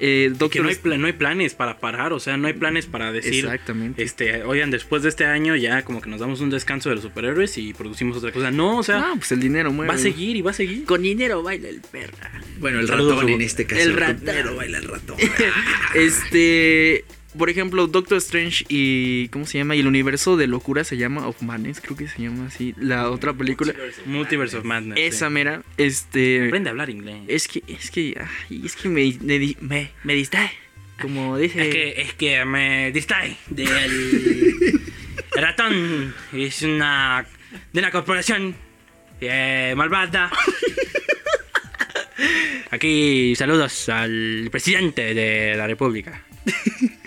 Eh, Que no hay, no hay planes para parar, o sea, no hay planes para decir, Exactamente. este, oigan, después de este año ya como que nos damos un descanso de los superhéroes y producimos otra cosa. No, o sea, no, pues el dinero mueve. va a seguir y va a seguir. Con dinero baila el perra. Bueno, el ratón en este caso. El ratón. Pero baila el ratón. (laughs) Este, por ejemplo, Doctor Strange y ¿cómo se llama? Y el universo de locura se llama Of Madness, creo que se llama así, la otra película. Multiverse of Madness. Esa sí. mera, este Aprende a hablar inglés. es que es que ay, es que me me, me, me distrae. Como dice Es que, es que me distrae del el (laughs) ratón. Es una de una corporación eh, malvada. (laughs) Aquí saludos al presidente de la República. (laughs)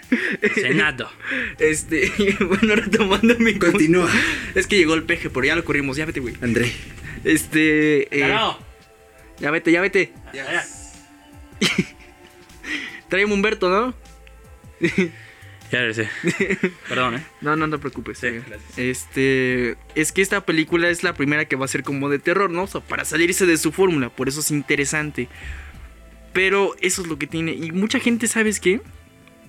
Senado. (laughs) este, (laughs) bueno, retomando mi. Continúa, Es que llegó el peje, pero ya lo corrimos, ya vete, güey. André. Este, eh, Claro. Ya vete, ya vete. Ya. (laughs) Tráeme Humberto, ¿no? Ya regresé. Perdón, ¿eh? No, no te preocupes. Sí, gracias. Este, es que esta película es la primera que va a ser como de terror, ¿no? O sea, para salirse de su fórmula, por eso es interesante. Pero eso es lo que tiene. Y mucha gente, ¿sabes qué?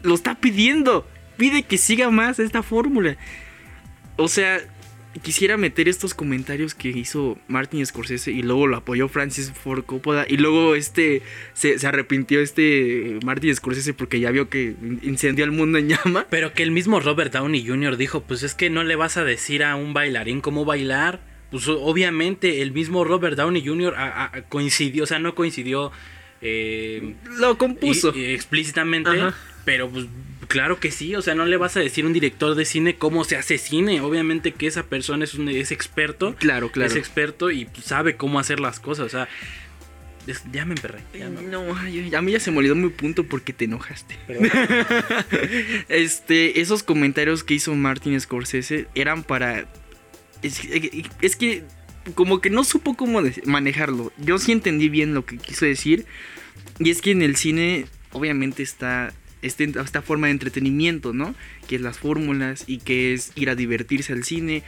Lo está pidiendo. Pide que siga más esta fórmula. O sea, quisiera meter estos comentarios que hizo Martin Scorsese y luego lo apoyó Francis Ford Coppola y luego este se, se arrepintió este Martin Scorsese porque ya vio que incendió el mundo en llama. Pero que el mismo Robert Downey Jr. dijo, pues es que no le vas a decir a un bailarín cómo bailar. Pues obviamente el mismo Robert Downey Jr. a- a- coincidió, o sea, no coincidió eh, Lo compuso. y- y explícitamente, Ajá. Pero pues claro que sí, o sea, no le vas a decir a un director de cine cómo se hace cine. Obviamente que esa persona es, un, es experto, Claro, claro. es experto y sabe cómo hacer las cosas, o sea, es- ya me emperré. ya me- No, ay, a mí ya se me olvidó mi punto porque te enojaste. (laughs) este, esos comentarios que hizo Martin Scorsese eran para. Es, es que como que no supo cómo manejarlo. Yo sí entendí bien lo que quiso decir. Y es que en el cine, obviamente, está este- esta forma de entretenimiento, ¿no? Que es las fórmulas y que es ir a divertirse al cine.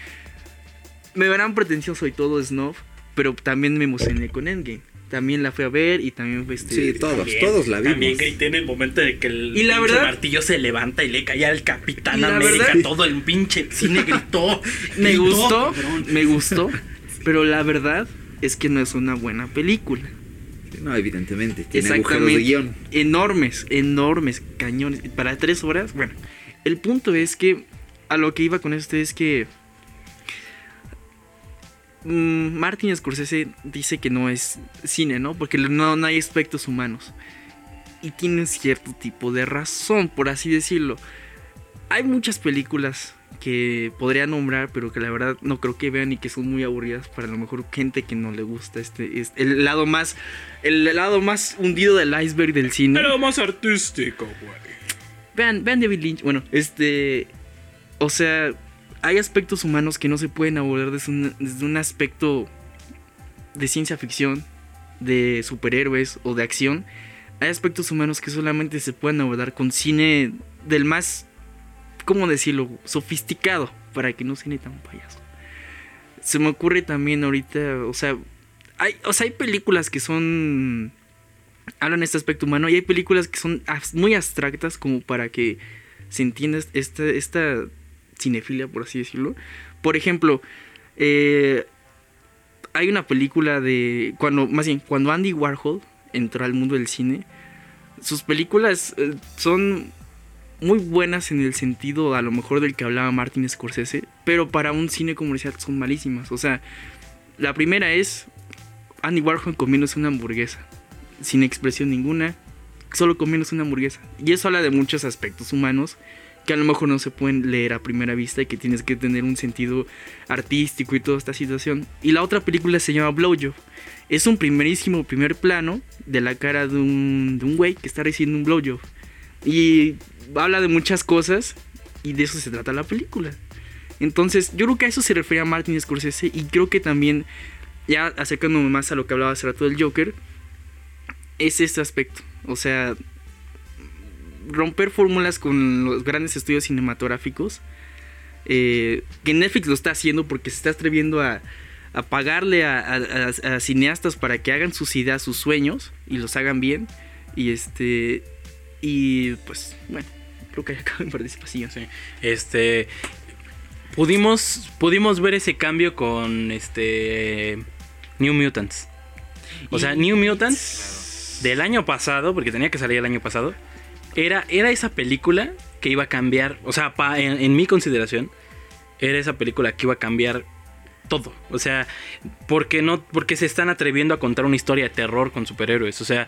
Me verán pretencioso y todo snob, pero también me emocioné con Endgame. También la fui a ver y también fue este. Sí, todos, También- todos la vimos. También grité en el momento de que el Y la pinche verdad- martillo se levanta y le cae al Capitán la América. verdad- Todo el pinche cine gritó. (laughs) Me gritó, gustó, cabrón. me gustó, pero la verdad es que no es una buena película. No, evidentemente. Tiene agujeros de guion. Enormes, enormes cañones. Para tres horas, bueno. El punto es que a lo que iba con esto es que mm, Martin Scorsese dice que no es cine, ¿no? Porque no, no hay aspectos humanos. Y tiene cierto tipo de razón, por así decirlo. Hay muchas películas que podría nombrar, pero que la verdad no creo que vean y que son muy aburridas para a lo mejor gente que no le gusta este, este- el lado más el lado más hundido del iceberg del cine. Era más artístico, güey. Vean, vean David Lynch. Bueno, este. O sea, hay aspectos humanos que no se pueden abordar desde un, desde un aspecto de ciencia ficción, de superhéroes o de acción. Hay aspectos humanos que solamente se pueden abordar con cine del más. ¿Cómo decirlo? Sofisticado. Para que no suene tan payaso. Se me ocurre también ahorita. O sea. Hay, o sea, hay películas que son hablan de este aspecto humano y hay películas que son muy abstractas como para que se entienda esta, esta cinefilia, por así decirlo. Por ejemplo, eh, hay una película de cuando más bien cuando Andy Warhol entró al mundo del cine, sus películas eh, son muy buenas en el sentido a lo mejor del que hablaba Martin Scorsese, pero para un cine comercial son malísimas. O sea, la primera es Andy Warhol comiéndose una hamburguesa sin expresión ninguna, solo comiéndose una hamburguesa. Y eso habla de muchos aspectos humanos que a lo mejor no se pueden leer a primera vista y que tienes que tener un sentido artístico y toda esta situación. Y la otra película se llama Blowjob. Es un primerísimo primer plano de la cara de un, de un güey que está recibiendo un blowjob. Y habla de muchas cosas y de eso se trata la película. Entonces, yo creo que a eso se refería Martin Scorsese y creo que también, ya acercándome más a lo que hablaba hace rato del Joker, es este aspecto. O sea, romper fórmulas con los grandes estudios cinematográficos. eh, que Netflix lo está haciendo porque se está atreviendo a, a pagarle a, a- a- cineastas para que hagan sus ideas, sus sueños y los hagan bien. Y este. Y pues, bueno, creo que ya acabo mi participación. Sí. Este. Pudimos, pudimos ver ese cambio con este. New Mutants. O sea, New Mutants del año pasado, porque tenía que salir el año pasado, era, era esa película que iba a cambiar. O sea, pa- en, en mi consideración, era esa película que iba a cambiar todo. O sea, porque no, porque se están atreviendo a contar una historia de terror con superhéroes. O sea,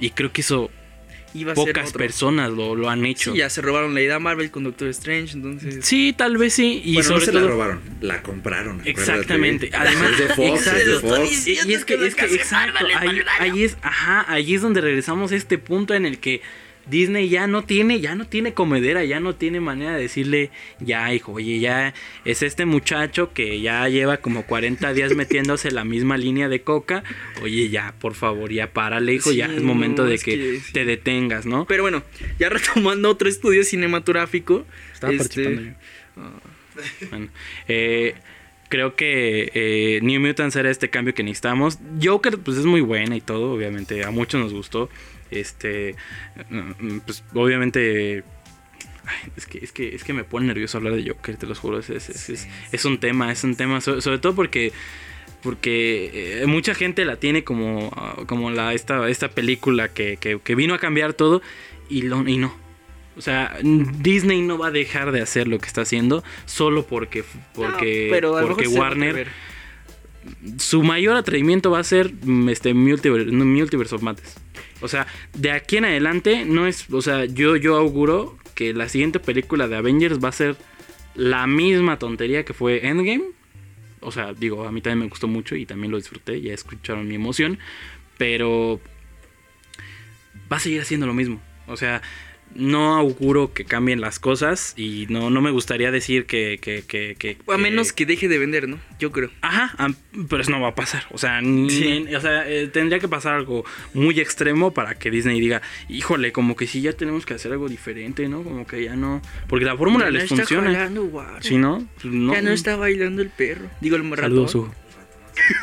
y creo que eso Iba a ser pocas otro. personas lo, lo han hecho. Sí, ya se robaron la idea Marvel con Doctor Strange, entonces. Sí, tal vez sí. Y bueno, sobre no se todo. la robaron, la compraron. acuérdate. Exactamente. Además, es de Fox, exacto. es de Fox. Y, y es que, es que exacto, ahí, ahí es, ajá, ahí es donde regresamos a este punto en el que Disney ya no tiene, ya no tiene comedera, ya no tiene manera de decirle, ya hijo, oye, ya es este muchacho que ya lleva como 40 días (laughs) metiéndose la misma línea de coca, oye, ya, por favor, ya párale, hijo, ya es momento no, de es que, que sí. te detengas, ¿no? Pero bueno, ya retomando otro estudio cinematográfico. Estaba este, participando yo. Bueno, eh, creo que eh, New Mutants era este cambio que necesitamos. Joker, pues es muy buena y todo, obviamente, a muchos nos gustó. Este, mm, pues obviamente. ay, es, que, es, que, es que me pone nervioso hablar de Joker, te lo juro. Es, es, es- es- es un tema, es un tema. so- sobre todo porque. Porque eh, mucha gente la tiene como, ah, como la, esta, esta película que, que- que vino a cambiar todo y, lo, y no. O sea, Disney no va a dejar de hacer lo que está haciendo solo porque, porque, no, pero porque Warner. Su mayor atrevimiento va a ser mm, este Multiverse, Multiverse of Madness. O sea, de aquí en adelante no es, o sea, yo yo auguro que la siguiente película de Avengers va a ser la misma tontería que fue Endgame. O sea, digo, a mí también me gustó mucho y también lo disfruté, ya escucharon mi emoción, pero va a seguir haciendo lo mismo. O sea, no auguro que cambien las cosas y no, no me gustaría decir que... que, que, que- A menos que deje de vender, ¿no? Yo creo. Ajá, pero eso no va a pasar. O sea, ni- Sí. o sea eh, tendría que pasar algo muy extremo para que Disney diga, híjole, como que sí ya tenemos que hacer algo diferente, ¿no? Como que ya no... Porque la fórmula Ya no les está funciona. jalando. ¿Sí, no? Pues no. Ya no está bailando el perro. Digo, el. Saludos, Hugo.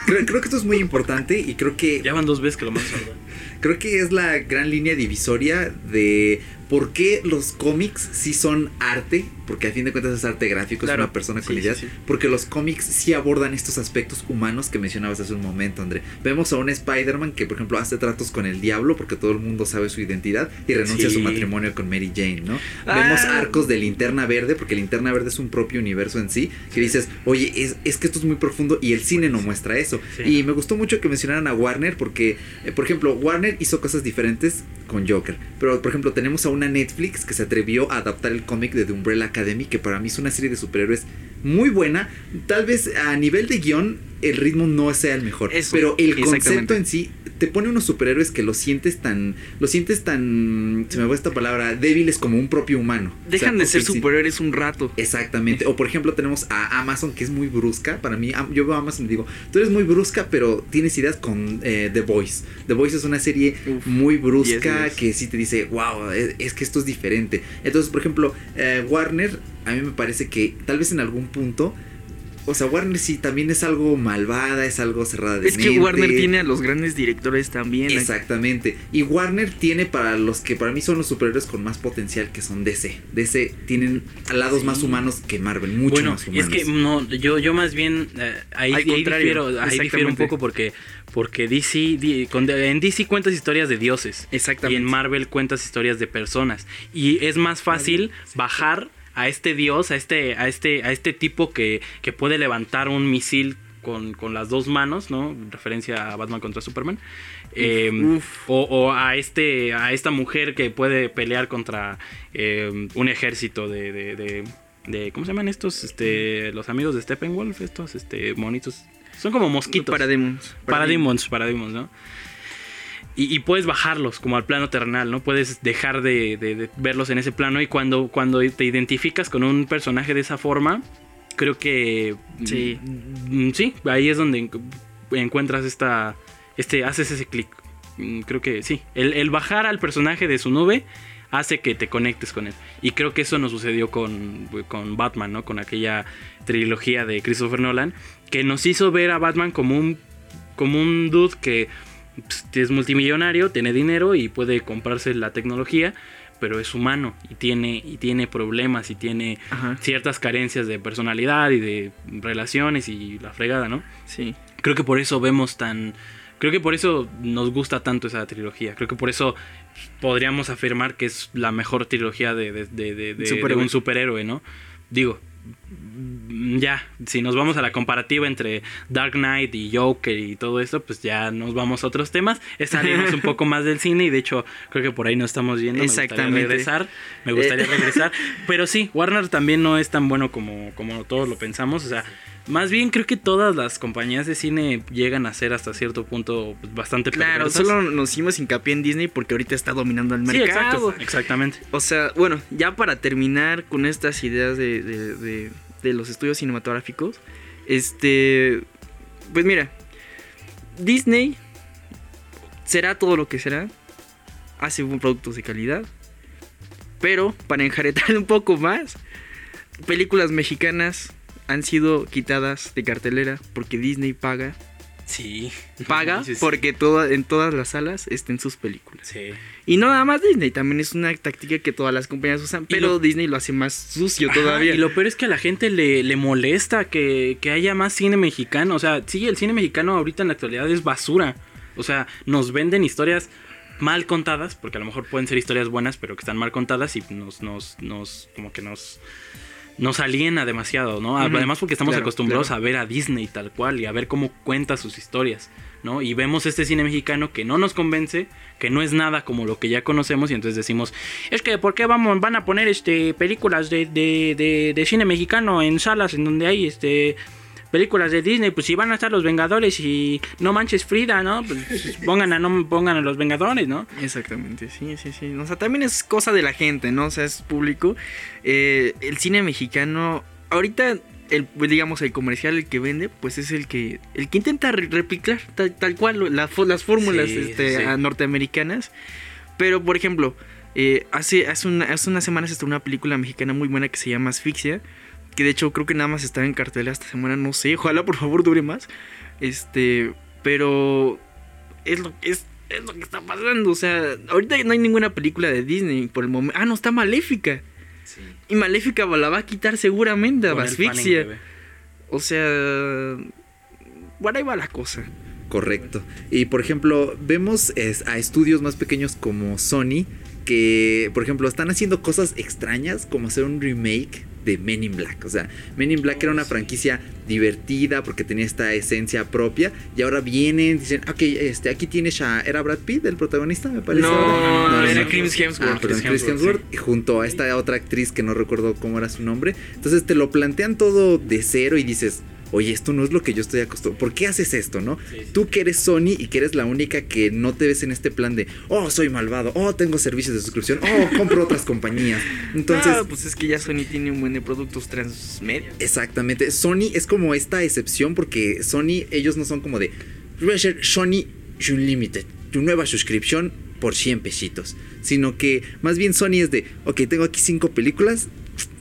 Creo, creo que esto es muy importante y creo que Ya van dos veces que lo saludar. (laughs) Creo que es la gran línea divisoria de por qué los cómics sí son arte, porque a fin de cuentas es arte gráfico, Claro. es una persona con Sí, ideas, sí, sí. porque los cómics sí abordan estos aspectos humanos que mencionabas hace un momento, André. Vemos a un Spider-Man que, por ejemplo, hace tratos con el diablo porque todo el mundo sabe su identidad y renuncia a su matrimonio con Mary Jane, ¿no? Ah. Vemos arcos de linterna verde, porque linterna verde es un propio universo en sí, que dices, oye, es, es que esto es muy profundo y el cine no muestra eso. Y me gustó mucho que mencionaran a Warner porque, eh, por ejemplo, Warner hizo cosas diferentes con Joker. Pero, por ejemplo, tenemos a una Netflix que se atrevió a adaptar el cómic de The Umbrella Academy, que para mí es una serie de superhéroes muy buena. Tal vez a nivel de guion el ritmo no sea el mejor. Eso, pero el concepto en sí te pone unos superhéroes que los sientes tan... Los sientes tan... Se me va esta palabra, débiles como un propio humano. O sea, Dejan de ser sí- superhéroes un rato. Exactamente. O por ejemplo tenemos a Amazon que es muy brusca. Para mí, yo veo a Amazon y digo, tú eres muy brusca, pero tienes ideas con eh, The Voice. The Voice es una serie Uf, muy 10 brusca de 10. que sí te dice, wow, es, es que esto es diferente. Entonces, por ejemplo, eh, Warner, a mí me parece que tal vez en algún punto... O sea, Warner sí también es algo malvada, es algo cerrada de Es que. Warner tiene a los grandes directores también. Exactamente. Y Warner tiene para los que para mí son los superhéroes con más potencial que son DC. DC tienen lados más humanos que Marvel, mucho bueno, más es humanos. que no, yo, yo más bien eh, ahí, ahí contrario, difiero, ahí difiero un exactamente. poco porque, porque DC, di- con- en DC cuentas historias de dioses. Exactamente. Y en Marvel cuentas historias de personas. Y es más fácil bajar a este dios, a este, a este, a este tipo que, que puede levantar un misil con, con las dos manos, ¿no? Referencia a Batman contra Superman. Eh, uf. O, o a este. a esta mujer que puede pelear contra eh, un ejército de, de, de- de- ¿Cómo se llaman estos? Este. Los amigos de Steppenwolf, estos, este, monitos. Son como mosquitos. Parademons. Parademons, Parademons, ¿no? Y, y puedes bajarlos como al plano terrenal, ¿no? Puedes dejar de, de- de verlos en ese plano y cuando, cuando te identificas con un personaje de esa forma, creo que... Sí. mm, sí, ahí es donde en- encuentras esta... Este, haces ese clic. Mm, Creo que sí. El, el bajar al personaje de su nube hace que te conectes con él. Y creo que eso nos sucedió con, con Batman, ¿no? Con aquella trilogía de Christopher Nolan, que nos hizo ver a Batman como un, como un dude que pues, es multimillonario, tiene dinero y puede comprarse la tecnología, pero es humano y tiene, y tiene problemas y tiene Ajá. ciertas carencias de personalidad y de relaciones y la fregada, ¿no? Sí. Creo que por eso vemos tan. Creo que por eso nos gusta tanto esa trilogía. Creo que por eso podríamos afirmar que es la mejor trilogía de, de- de- un superhéroe, ¿no? Digo, ya, si nos vamos a la comparativa entre Dark Knight y Joker y todo esto, pues ya nos vamos a otros temas. Salimos un poco más del cine y de hecho creo que por ahí nos estamos yendo. Me gustaría Exactamente. regresar. Me gustaría Eh. regresar. Pero sí, Warner también no es tan bueno como, como todos lo pensamos. O sea, Más bien creo que todas las compañías de cine llegan a ser hasta cierto punto pues, bastante Claro, perversas. solo nos hicimos hincapié en Disney porque ahorita está dominando el Sí, mercado. exacto, exactamente. O sea, bueno, ya para terminar con estas ideas de, de- de- de los estudios cinematográficos, este, pues mira, Disney será todo lo que será, hace productos de calidad, pero para enjaretar (laughs) un poco más, películas mexicanas han sido quitadas de cartelera porque Disney paga, Sí. (laughs) paga Sí, sí. porque toda, en todas las salas estén sus películas. Sí. Y no nada más Disney, también es una táctica que todas las compañías usan, pero lo- Disney lo hace más sucio Ajá, todavía. y lo peor es que a la gente le, le molesta que, que haya más cine mexicano. O sea, sí, el cine mexicano ahorita en la actualidad es basura. O sea, nos venden historias mal contadas, porque a lo mejor pueden ser historias buenas, pero que están mal contadas y nos, nos, nos como que nos, nos aliena demasiado, ¿no? Además porque estamos claro, acostumbrados claro. a ver a Disney tal cual y a ver cómo cuenta sus historias, ¿no? Y vemos este cine mexicano que no nos convence, que no es nada como lo que ya conocemos y entonces decimos, es que ¿por qué vamos, van a poner este películas de, de, de, de cine mexicano en salas en donde hay este películas de Disney? Pues si van a estar los Vengadores y no manches Frida, ¿no? Pues (laughs) pongan a no pongan a los Vengadores, ¿no? Exactamente, sí, sí, sí. O sea, también es cosa de la gente, ¿no? O sea, es público. Eh, el cine mexicano, ahorita, el, pues, digamos, el comercial, el que vende, pues es el que, el que intenta re- replicar tal, tal cual la las fórmulas Sí, este, sí. norteamericanas. Pero, por ejemplo, eh, hace, hace, una- hace unas semanas estuvo una película mexicana muy buena que se llama Asfixia. Que de hecho creo que nada más está en cartelera esta semana, no sé. Ojalá por favor dure más. Este, pero es lo, es, es lo que está pasando. O sea, ahorita no hay ninguna película de Disney por el momento. Ah, no, está Maléfica. Y Maléfica la va a quitar seguramente a Asfixia. O sea, por ahí va la cosa. Correcto. Y por ejemplo, vemos es, a estudios más pequeños como Sony que, por ejemplo, están haciendo cosas extrañas como hacer un remake de Men in Black. O sea, Men in Black era una franquicia divertida porque tenía esta esencia propia y ahora vienen, dicen, ok, este, aquí tienes a... ¿Era Brad Pitt el protagonista, me parece? No, ahora? no, no, era no. Chris Hemsworth. Ah, perdón, Chris Hemsworth, junto a esta otra actriz que no recuerdo cómo era su nombre. Entonces te lo plantean todo de cero y dices, oye, esto no es lo que yo estoy acostumbrado. ¿Por qué haces esto, no? Sí, sí. Tú que eres Sony y que eres la única que no te ves en este plan de, oh, soy malvado, oh, tengo servicios de suscripción, oh, compro otras compañías. (laughs) Entonces, Ah, pues es que ya Sony tiene un buen de productos transmedia. Exactamente. Sony es como esta excepción porque Sony, ellos no son como de. Voy a ser Sony Unlimited, tu nueva suscripción por 100 pesitos. Sino que más bien Sony es de, ok, tengo aquí cinco películas,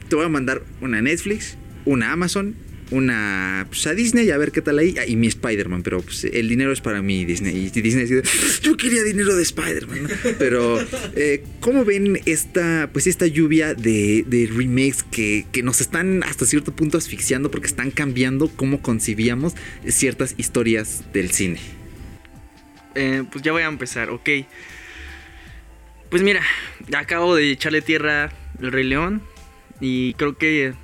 te voy a mandar una Netflix, una Amazon, una pues, a Disney a ver qué tal ahí. Ah, y mi Spider-Man, pero pues, el dinero es para mí, Disney. Y Disney dice, yo quería dinero de Spider-Man. Pero, eh, ¿cómo ven esta, pues, esta lluvia de, de remakes que, que nos están hasta cierto punto asfixiando porque están cambiando cómo concibíamos ciertas historias del cine? Eh, pues ya voy a empezar, ok. Pues mira, acabo de echarle tierra al Rey León. Y creo que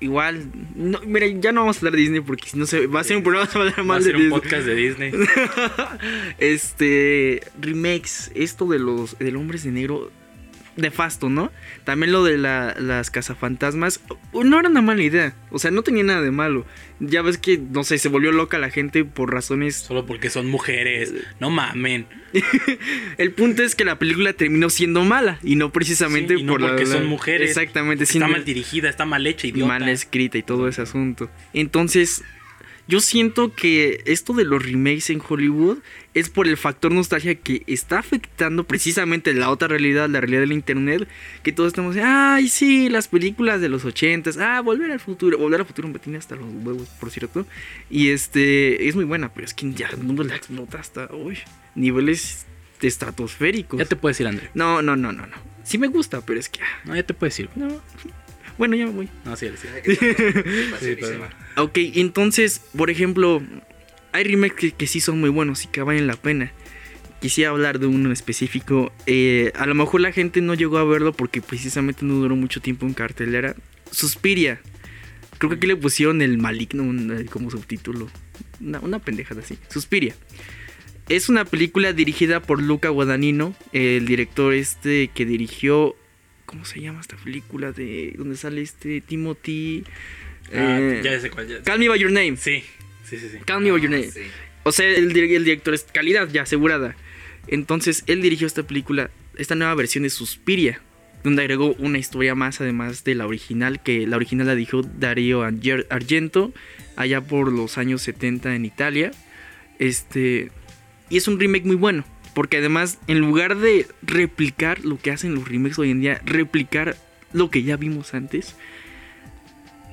igual. No, mira, ya no vamos a hablar de Disney porque si no se va a ser un programa para hablar Va a de ser un Disney. podcast de Disney. (laughs) este. Remakes. Esto de los. Del Hombres de Negro. Nefasto, ¿no? También lo de la- las cazafantasmas. No era una mala idea. O sea, no tenía nada de malo. Ya ves que, no sé, se volvió loca la gente por razones Solo porque son mujeres. No mamen. (laughs) El punto es que la película terminó siendo mala y no precisamente Sí, y no por la- porque la- son mujeres. Exactamente, Está mal dirigida, está mal hecha, idiota. mal escrita y todo ese asunto. Entonces, yo siento que esto de los remakes en Hollywood es por el factor nostalgia que está afectando precisamente la otra realidad, la realidad del internet, que todos estamos, ay, sí, las películas de los ochentas, ah, volver al futuro, volver al futuro me tiene hasta los huevos, por cierto. Y este, es muy buena, pero es que ya el mundo la explota hasta, uy, niveles estratosféricos. Ya te puedes ir, André. No, no, no, no, no. Sí me gusta, pero es que, ah, No, ya te puedes ir. no. Bueno, ya me voy. No, sí, sí. Sí, (laughs) Ok, entonces, por ejemplo, hay remakes que, que sí son muy buenos y que valen la pena. Quisiera hablar de uno en específico. Eh, a lo mejor la gente no llegó a verlo porque precisamente no duró mucho tiempo en cartelera. Suspiria. Creo que aquí le pusieron el maligno como subtítulo. Una, una pendejada así. Suspiria. Es una película dirigida por Luca Guadagnino, el director este que dirigió... ¿Cómo se llama esta película? De donde sale este Timothy... Ah, Eh, ya sé cuál. ya- Call Me By Your Name. Sí, sí, sí. sí. Call Me By Your Ah, Name. sí. O sea, el, dir- el director es calidad ya asegurada. Entonces, él dirigió esta película, esta nueva versión de Suspiria, donde agregó una historia más además de la original, que la original la dijo Dario Arger- Argento, allá por los años 70 en Italia. Este, y es un remake muy bueno, porque además, en lugar de replicar lo que hacen los remakes hoy en día, replicar lo que ya vimos antes,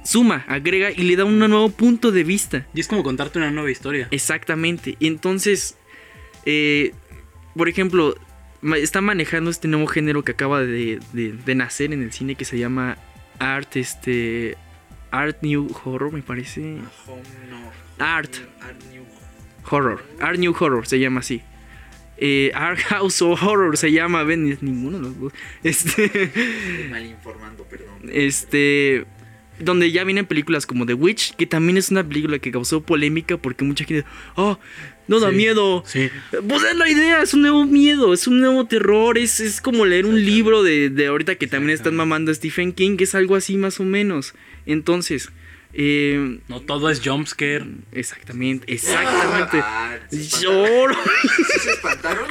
suma, agrega y le da un nuevo punto de vista. Y es como contarte una nueva historia. Exactamente. Y entonces, eh, por ejemplo, está manejando este nuevo género que acaba de, de- de nacer en el cine que se llama Art, este, Art New Horror, me parece. Home, no. Art. Art New. Horror. Art New Horror se llama así. Eh, Art House of Horror se llama, ven, es ninguno de los dos. Este, Estoy mal informando, perdón. este, donde ya vienen películas como The Witch, que también es una película que causó polémica porque mucha gente, oh, no da Sí. miedo. Sí. Pues es la idea, es un nuevo miedo, es un nuevo terror, es, es como leer un libro de, de ahorita que también están mamando a Stephen King, que es algo así más o menos. Entonces, eh, No todo es jumpscare. exactamente, exactamente. Ah, ¿se espantaron? Lloro. ¿Sí se espantaron?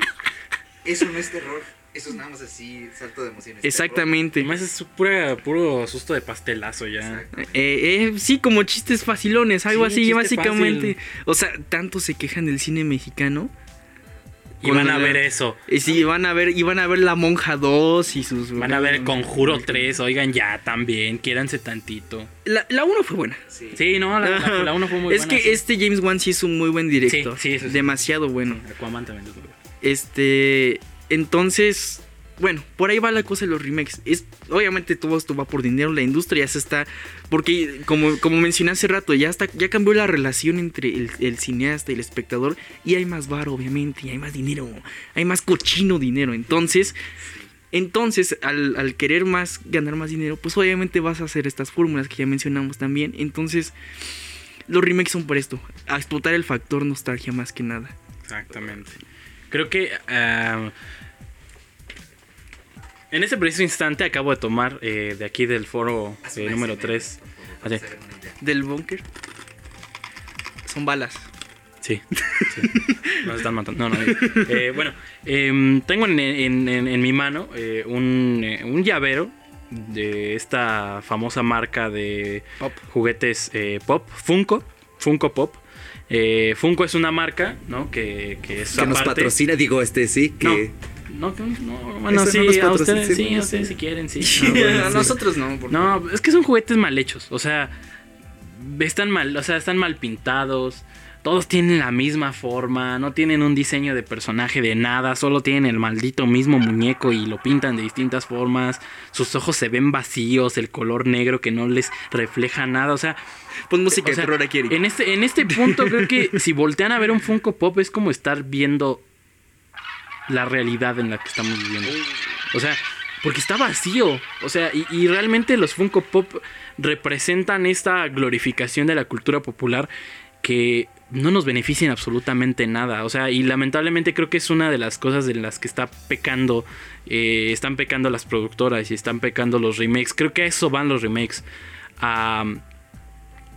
Eso no es terror. Eso es nada más así, salto de emociones. Exactamente. Además es pura, puro susto de pastelazo ya. Eh, eh, sí, como chistes facilones, algo Sí, así, básicamente. fácil. O sea, tanto se quejan del cine mexicano. Y van a ver eso. Y sí, van a ver, y van a ver La Monja 2 y sus... Van a ver el Conjuro 3. Oigan, ya también. Quiéranse tantito. La, la 1 fue buena. Sí. Sí, no, la, la, la uno fue muy (laughs) es buena. que sí. este James Wan sí es un muy buen director. Sí, sí, eso. Demasiado bueno. Aquaman también es muy bueno. Este, entonces, bueno, por ahí va la cosa de los remakes. Es, obviamente todo esto va por dinero, la industria ya se está, porque como, como mencioné hace rato, ya está, ya cambió la relación entre el, cineasta y el espectador y hay más bar, obviamente, y hay más dinero, hay más cochino dinero. Entonces, entonces, al, al querer más, ganar más dinero, pues obviamente vas a hacer estas fórmulas que ya mencionamos también. Entonces, los remakes son por esto, a explotar el factor nostalgia más que nada. Exactamente. Creo que ah, en este preciso instante acabo de tomar eh, de aquí del foro eh, número SMR, 3. por favor, Así. para hacer una idea. Del bunker. Son balas. Sí, sí. (laughs) Nos están matando. No, no. eh, bueno, em, tengo en, en- en- en mi mano eh, un, eh, un llavero de esta famosa marca de Pop. juguetes eh, pop, Funko, Funko Pop. Eh, Funko es una marca, ¿no? Que, que es Que nos patrocina, digo, este sí, que. No, que- no, bueno, Eso sí, no a ustedes, sí, no a ustedes si quieren, sí. (laughs) Ah, bueno, a nosotros no. No, es que son juguetes mal hechos. O sea, están mal, o sea, están mal pintados. Todos tienen la misma forma, no tienen un diseño de personaje de nada, solo tienen el maldito mismo muñeco y lo pintan de distintas formas. Sus ojos se ven vacíos, el color negro que no les refleja nada, o sea, Pon música o de sea, terror aquí, en este en este punto creo que (laughs) si voltean a ver un Funko Pop es como estar viendo la realidad en la que estamos viviendo. O sea, porque está vacío. O sea, y, realmente los Funko Pop representan esta glorificación de la cultura popular que no nos benefician absolutamente nada. O sea, y lamentablemente creo que es una de las cosas de las que está pecando. eh, están pecando las productoras y están pecando los remakes. Creo que a eso van los remakes. A,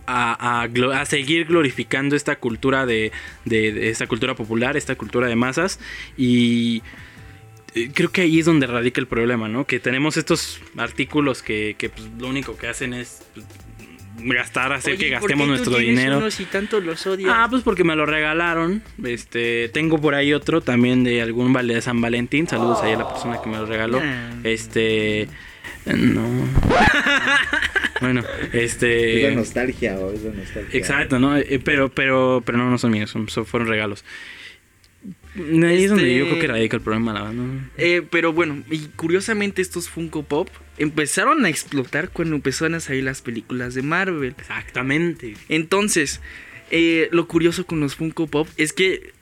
a, a seguir glorificando esta cultura de, de- de esta cultura popular, esta cultura de masas. Y eh, creo que ahí es donde radica el problema, ¿no? Que tenemos estos artículos que, que, pues, lo único que hacen es pues, gastar, hacer que gastemos nuestro dinero. Si tanto los odias. Ah, pues porque me lo regalaron. Este, tengo por ahí otro también de algún vale de San Valentín. Saludos ahí a la persona que me lo regaló. Ah. Este, no. (laughs) bueno, Es la este, nostalgia, o es la nostalgia. exacto, no, Eh, pero, pero, pero no, no son míos, son, son- fueron regalos. Ahí es donde Este- yo creo que radica el problema, la verdad. ¿no? Eh, pero bueno, y curiosamente estos Funko Pop empezaron a explotar cuando empezaron a salir las películas de Marvel. Exactamente. Entonces, eh, lo curioso con los Funko Pop es que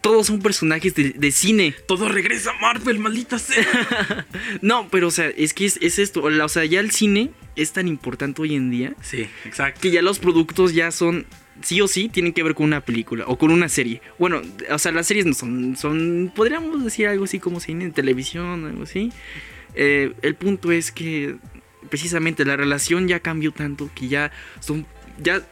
todos son personajes de, de cine. (laughs) Todo regresa a Marvel, maldita sea. (laughs) No, pero o sea, es que es, es esto. O sea, ya el cine es tan importante hoy en día Sí, exacto. que ya los productos ya son sí o sí tienen que ver con una película o con una serie. Bueno, o sea, las series no son, son podríamos decir algo así como cine en televisión, algo así. Eh, el punto es que precisamente la relación ya cambió tanto que ya son ya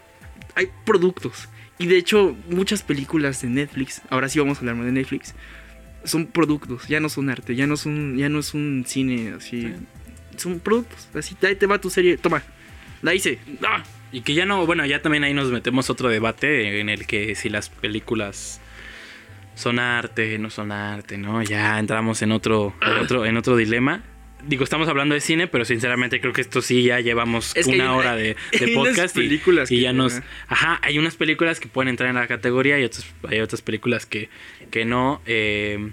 hay productos. Y de hecho, muchas películas de Netflix, ahora sí vamos a hablar más de Netflix, son productos, ya no son arte, ya no son, ya no es un cine así. Son productos. Así ahí te va tu serie. Toma. La hice. ¡Ah! Y que ya no, bueno, ya también ahí nos metemos otro debate en el que si las películas son arte, no son arte, ¿no? Ya entramos en otro, en otro, en otro dilema. Digo, estamos hablando de cine, pero sinceramente creo que esto sí ya llevamos Es que hay una una- hora de, (laughs) de hay podcast y, películas y que- ya nos... ajá. Hay unas películas que pueden entrar en la categoría y otras, hay otras películas que, que no. eh,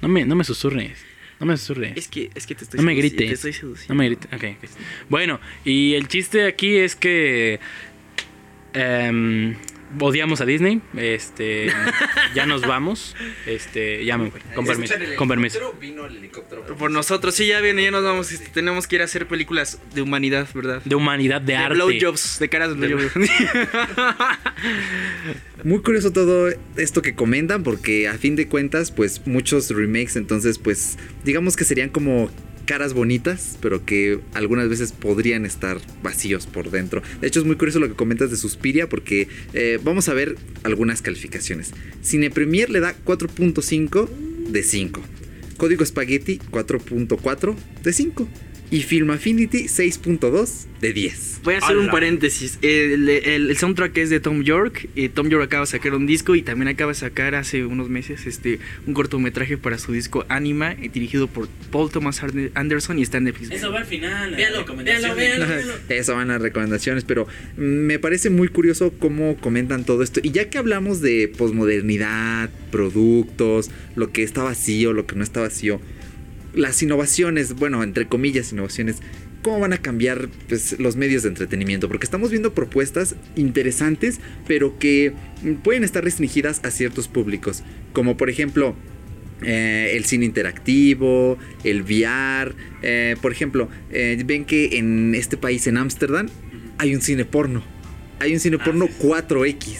no, me, no me susurres, no me susurres. Es que, es que te estoy No me grites. Te estoy. No me grites. Ok, ok. Bueno, y el chiste aquí es que em, odiamos a Disney. Este, ya nos vamos. Este, ya me voy. Con permiso. Con permiso. Vino el helicóptero. Por nosotros, sí, ya viene, ya nos vamos. este, tenemos que ir a hacer películas de humanidad, ¿verdad? De humanidad, de, De arte. blowjobs, de caras de blowjobs. (laughs) Muy curioso todo esto que comentan porque a fin de cuentas pues muchos remakes entonces pues digamos que serían como caras bonitas pero que algunas veces podrían estar vacíos por dentro. De hecho es muy curioso lo que comentas de Suspiria porque eh, vamos a ver algunas calificaciones. Cine Premier le da 4.5 de 5. Código Spaghetti 4.4 de 5. Y Film Affinity 6.2 de 10. Voy a hacer un paréntesis. El, el- el soundtrack es de Tom York. Y Tom York acaba de sacar un disco y también acaba de sacar hace unos meses este un cortometraje para su disco Anima, dirigido por Paul Thomas Anderson y está en Netflix. Eso va al final. Véalo, véalo, véalo. Eso van las recomendaciones, pero me parece muy curioso cómo comentan todo esto. Y ya que hablamos de posmodernidad, productos, lo que está vacío, lo que no está vacío, las innovaciones, bueno, entre comillas, innovaciones, ¿cómo van a cambiar pues, los medios de entretenimiento? Porque estamos viendo propuestas interesantes, pero que pueden estar restringidas a ciertos públicos, como por ejemplo eh, el cine interactivo, el VR. eh, por ejemplo, eh, ven que en este país, en Ámsterdam, hay un cine porno. Hay un cine Ah, porno sí, sí. 4X.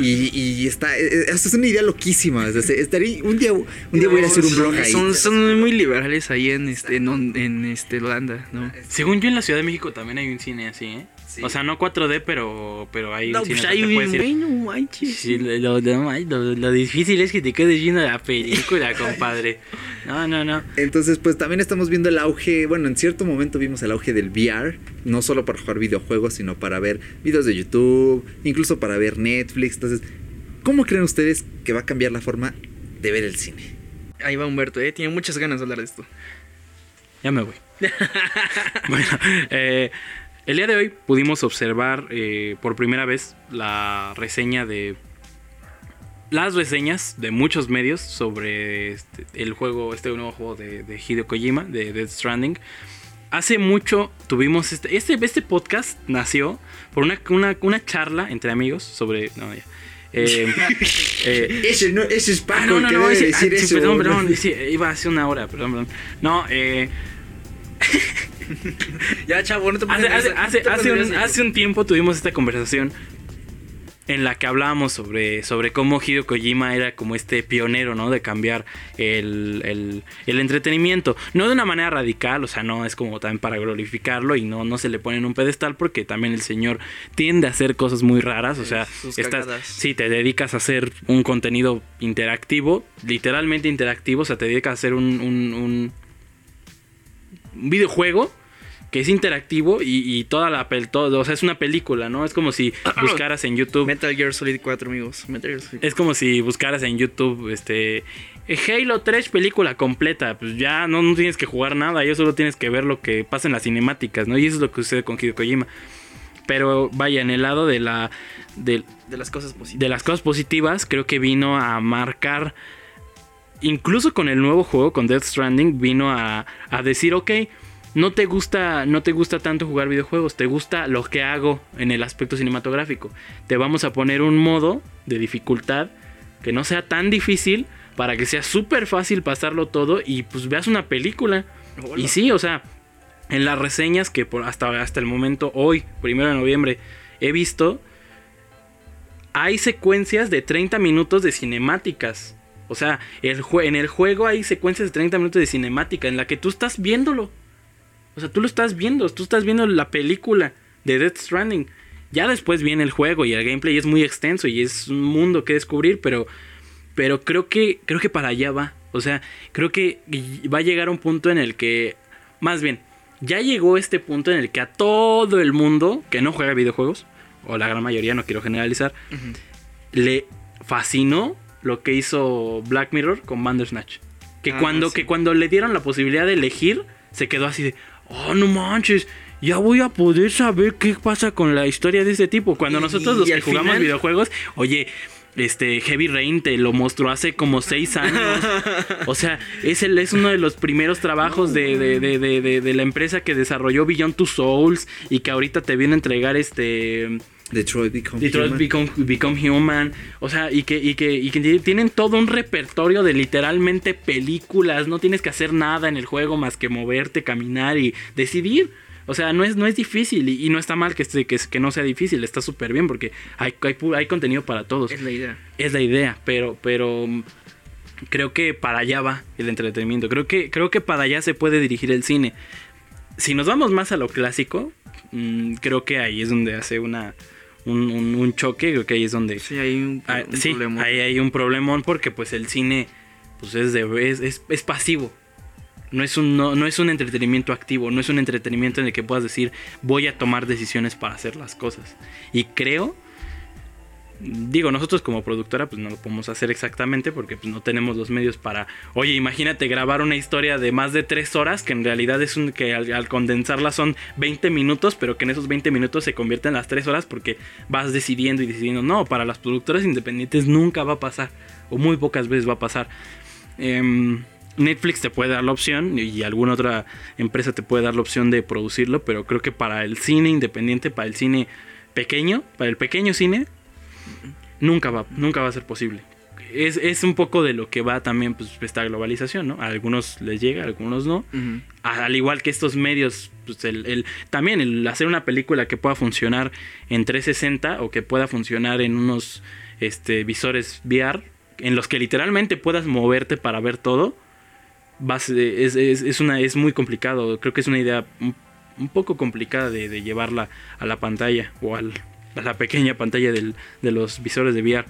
Y, y está. eh, eh, Es una idea loquísima. o sea, estaría- un día, un día voy a ir a hacer un blog ahí. Son, son muy liberales ahí en este en, este Holanda, ¿no? Según yo, en la Ciudad de México también hay un cine así, ¿eh? Sí. O sea, no 4D, pero, pero hay No, pues puedes un ir- bueno, manches. Sí, lo, lo- ay, lo- lo difícil es que te quedes viendo la película, (laughs) compadre. No, no, no. Entonces, pues también estamos viendo el auge, bueno, en cierto momento vimos el auge del VR, no solo para jugar videojuegos, sino para ver videos de YouTube, incluso para ver Netflix. Entonces, ¿cómo creen ustedes que va a cambiar la forma de ver el cine? Ahí va Humberto, eh, tiene muchas ganas de hablar de esto. Ya me voy. (laughs) bueno, eh, el día de hoy pudimos observar eh, por primera vez la reseña de. Las reseñas de muchos medios sobre este- el juego, este nuevo juego de, de Hideo Kojima, de Death Stranding. Hace mucho tuvimos este, este, este podcast nació por una, una, una charla entre amigos sobre. No, ya. Eh, (laughs) eh, Ese, no, ese es Paco Ah, no, no, que no, debe ese- decir ah, eso. perdón, perdón, (laughs) iba hace una hora, perdón, perdón. No, eh, (laughs) Ya, chavo, no te hace, hace, hace, un, nervioso. hace un tiempo tuvimos esta conversación en la que hablábamos sobre, sobre cómo Hideo Kojima era como este pionero, ¿no? De cambiar el, el- el entretenimiento. No de una manera radical, o sea, no es como también para glorificarlo y no, no se le pone en un pedestal porque también el señor tiende a hacer cosas muy raras, o sea, Sus estás, si te dedicas a hacer un contenido interactivo, literalmente interactivo, o sea, te dedicas a hacer un, un- un- un videojuego que es interactivo y, y toda la todo, o sea, es una película, ¿no? Es como si (clears throat) buscaras en YouTube Metal Gear Solid 4, amigos. Metal Gear Solid es como si buscaras en YouTube este Halo 3 película completa, pues ya no, no tienes que jugar nada, ya solo tienes que ver lo que pasa en las cinemáticas, ¿no? Y eso es lo que sucede con Hideo Kojima. Pero vaya, en el lado de la del- de las cosas positivas. de las cosas positivas, creo que vino a marcar, incluso con el nuevo juego, con Death Stranding, vino a, a decir, ok, no te gusta, no te gusta tanto jugar videojuegos, te gusta lo que hago en el aspecto cinematográfico. Te vamos a poner un modo de dificultad que no sea tan difícil para que sea súper fácil pasarlo todo y pues veas una película. Hola. Y sí, o sea, en las reseñas que por hasta, hasta el momento, hoy, primero de noviembre, he visto, hay secuencias de 30 minutos de cinemáticas. O sea, el en el juego hay secuencias de 30 minutos de cinemática en la que tú estás viéndolo. O sea, tú lo estás viendo, tú estás viendo la película de Death Stranding. Ya después viene el juego y el gameplay es muy extenso y es un mundo que descubrir, pero, pero creo que creo que para allá va. O sea, creo que va a llegar un punto en el que, más bien, ya llegó este punto en el que a todo el mundo que no juega videojuegos, o la gran mayoría, no quiero generalizar, le fascinó lo que hizo Black Mirror con Bandersnatch. Que, Ah, cuando, sí. que cuando le dieron la posibilidad de elegir, se quedó así de, oh, no manches, ya voy a poder saber qué pasa con la historia de este tipo. Cuando Y- nosotros los que jugamos final- videojuegos, oye, este Heavy Rain te lo mostró hace como seis años. (laughs) O sea, es, el, es uno de los primeros trabajos de, de- de- de- de- de la empresa que desarrolló Beyond Two Souls y que ahorita te viene a entregar este... Detroit Become Detroit Human. Become, Become Human. O sea, y que, y, que, y que tienen todo un repertorio de literalmente películas. No tienes que hacer nada en el juego más que moverte, caminar y decidir. O sea, no es, no es difícil y, y no está mal que, esté- que, que no sea difícil. Está súper bien porque hay, hay, hay contenido para todos. Es la idea. Es la idea, pero, pero mm, creo que para allá va el entretenimiento. Creo que, creo que para allá se puede dirigir el cine. Si nos vamos más a lo clásico, mm, creo que ahí es donde hace una un, un- un choque. Creo que ahí es donde Sí, hay un, Ah, un sí, problema. ahí hay un problemón porque pues el cine pues es, de, es, es- es pasivo. No es, un, no, no es un entretenimiento activo, no es un entretenimiento en el que puedas decir voy a tomar decisiones para hacer las cosas. Y creo, digo, nosotros como productora pues no lo podemos hacer exactamente porque pues no tenemos los medios para, oye, imagínate grabar una historia de más de tres horas que en realidad es un que al, al condensarla son 20 minutos, pero que en esos 20 minutos se convierten en las tres horas porque vas decidiendo y decidiendo. No, para las productoras independientes nunca va a pasar o muy pocas veces va a pasar. Em, Netflix te puede dar la opción y alguna otra empresa te puede dar la opción de producirlo, pero creo que para el cine independiente, para el cine pequeño, para el pequeño cine, nunca va, nunca va a ser posible. Es, es un poco de lo que va también pues, esta globalización, ¿no? A algunos les llega, a algunos no. Al igual que estos medios, pues el, el- también el hacer una película que pueda funcionar en 360 o que pueda funcionar en unos este, visores VR, en los que literalmente puedas moverte para ver todo, es, es- es una, es muy complicado. Creo que es una idea un, un poco complicada de, de llevarla a la pantalla o al- a la pequeña pantalla del- de los visores de VR.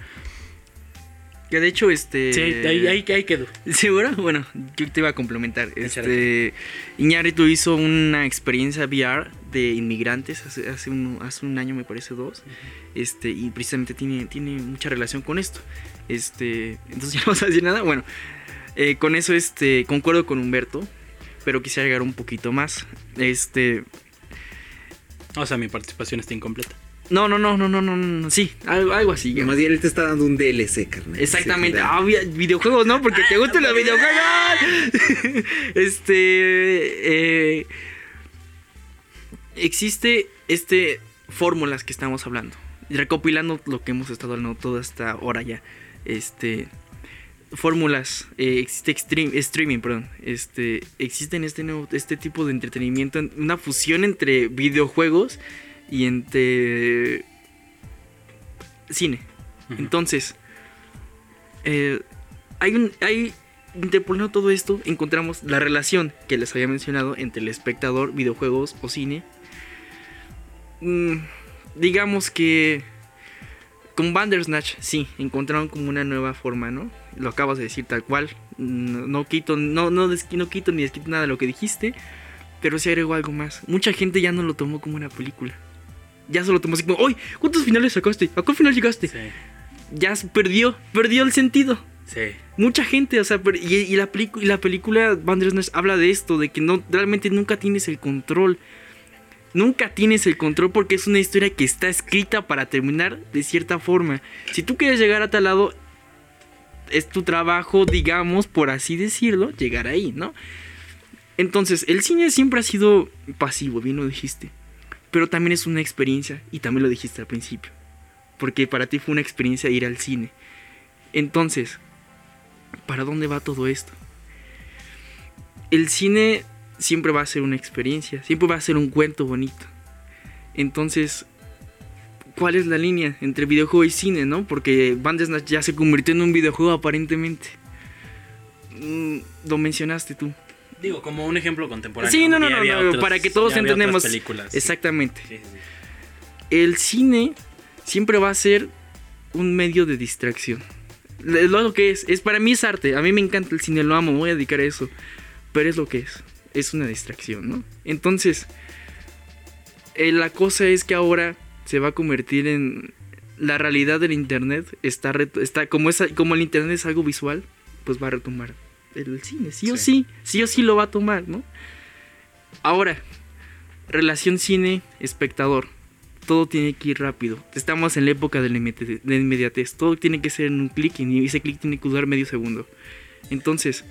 Que de hecho, este. Sí, ahí, ahí, ahí quedó. ¿Seguro? Bueno, yo te iba a complementar. Este, Iñárritu hizo una experiencia VR de inmigrantes hace, hace, un, hace un año, me parece dos. Este, y precisamente tiene, tiene mucha relación con esto. Este, entonces (laughs) ya no vas a decir nada. Bueno, eh, con eso este, concuerdo con Humberto, pero quisiera llegar un poquito más. Este, O sea, mi participación está incompleta. No, no, no, no, no, no, no, sí, algo, algo así. Más bien él te está dando un DLC, carnal. Exactamente. Sí, Ah, vi- videojuegos, ¿no? Porque te gustan los videojuegos. (laughs) este. eh, existe este fórmulas que estamos hablando. Recopilando lo que hemos estado hablando toda esta hora ya. Este. Fórmulas. eh, existe extreme- streaming, perdón. Este. Existen este nuevo, este tipo de entretenimiento. Una fusión entre videojuegos y entre. cine. Entonces, eh, hay un, hay, interpolando todo esto, encontramos la relación que les había mencionado entre el espectador, videojuegos o cine. Mm, digamos que con Bandersnatch, sí, encontraron como una nueva forma, ¿no? Lo acabas de decir tal cual. No, no quito, no, no, no quito ni desquito nada de lo que dijiste. Pero sí agregó algo más. Mucha gente ya no lo tomó como una película. Ya solo tomó así como, ¡Uy! ¿Cuántos finales sacaste? ¿A cuál final llegaste? Sí, ya perdió, perdió el sentido. sí. Mucha gente, o sea, y, y la, y la película Bandersnatch habla de esto, de que no, realmente nunca tienes el control. Nunca tienes el control porque es una historia que está escrita para terminar de cierta forma. Si tú quieres llegar a tal lado, es tu trabajo, digamos, por así decirlo, llegar ahí, ¿no? Entonces, el cine siempre ha sido pasivo, bien lo dijiste. Pero también es una experiencia, y también lo dijiste al principio. Porque para ti fue una experiencia ir al cine. Entonces, ¿para dónde va todo esto? El cine siempre va a ser una experiencia, siempre va a ser un cuento bonito. Entonces, ¿cuál es la línea entre videojuego y cine, no? Porque Bandersnatch ya se convirtió en un videojuego aparentemente. Mm, lo mencionaste tú. Digo, como un ejemplo contemporáneo. Sí, no, no, no, había no, otros- para que todos películas, sí. Exactamente. Sí, sí, sí. el cine siempre va a ser un medio de distracción. Es lo que es. es. Para mí es arte. A mí me encanta el cine, lo amo, me voy a dedicar a eso. Pero es lo que es. Es una distracción, ¿no? Entonces, eh, la cosa es que ahora se va a convertir en la realidad del internet. Está, está como, es, como el internet es algo visual, pues va a retomar el cine. Sí, o sí, sí o sí lo va a tomar, ¿no? Ahora, relación cine-espectador todo tiene que ir rápido. Estamos en la época de la inmediatez. Todo tiene que ser en un clic y ese clic tiene que durar medio segundo. Entonces,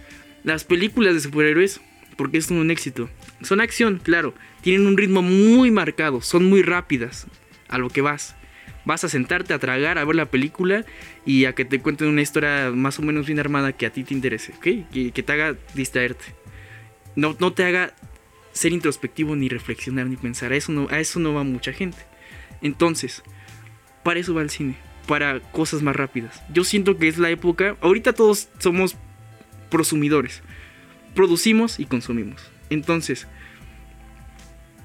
las películas de superhéroes, porque es un éxito, son acción, claro. Tienen un ritmo muy marcado, son muy rápidas a lo que vas. Vas a sentarte a tragar, a ver la película y a que te cuenten una historia más o menos bien armada que a ti te interese, ¿ok? Que, que te haga distraerte. No, no te haga ser introspectivo ni reflexionar ni pensar. A eso no, a eso no va mucha gente. Entonces, para eso va el cine, para cosas más rápidas. Yo siento que es la época, ahorita todos somos prosumidores, producimos y consumimos. Entonces,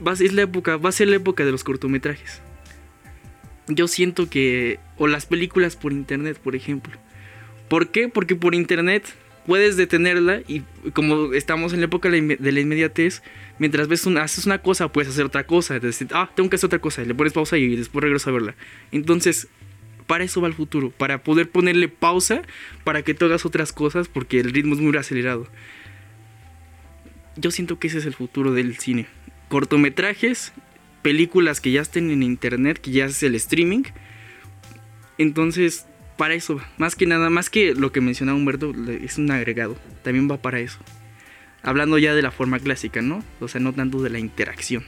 va, es la época, va a ser la época de los cortometrajes. Yo siento que, o las películas por internet, por ejemplo. ¿Por qué? Porque por internet puedes detenerla y como estamos en la época de la inmediatez, mientras ves una, haces una cosa, puedes hacer otra cosa. Decir, ah, tengo que hacer otra cosa. Y le pones pausa y después regreso a verla. Entonces, para eso va el futuro. Para poder ponerle pausa para que tú hagas otras cosas porque el ritmo es muy acelerado. Yo siento que ese es el futuro del cine. Cortometrajes, películas que ya estén en internet, que ya es el streaming. Entonces, para eso, más que nada, más que lo que mencionaba Humberto, es un agregado, también va para eso. Hablando ya de la forma clásica, ¿no? O sea, no tanto de la interacción.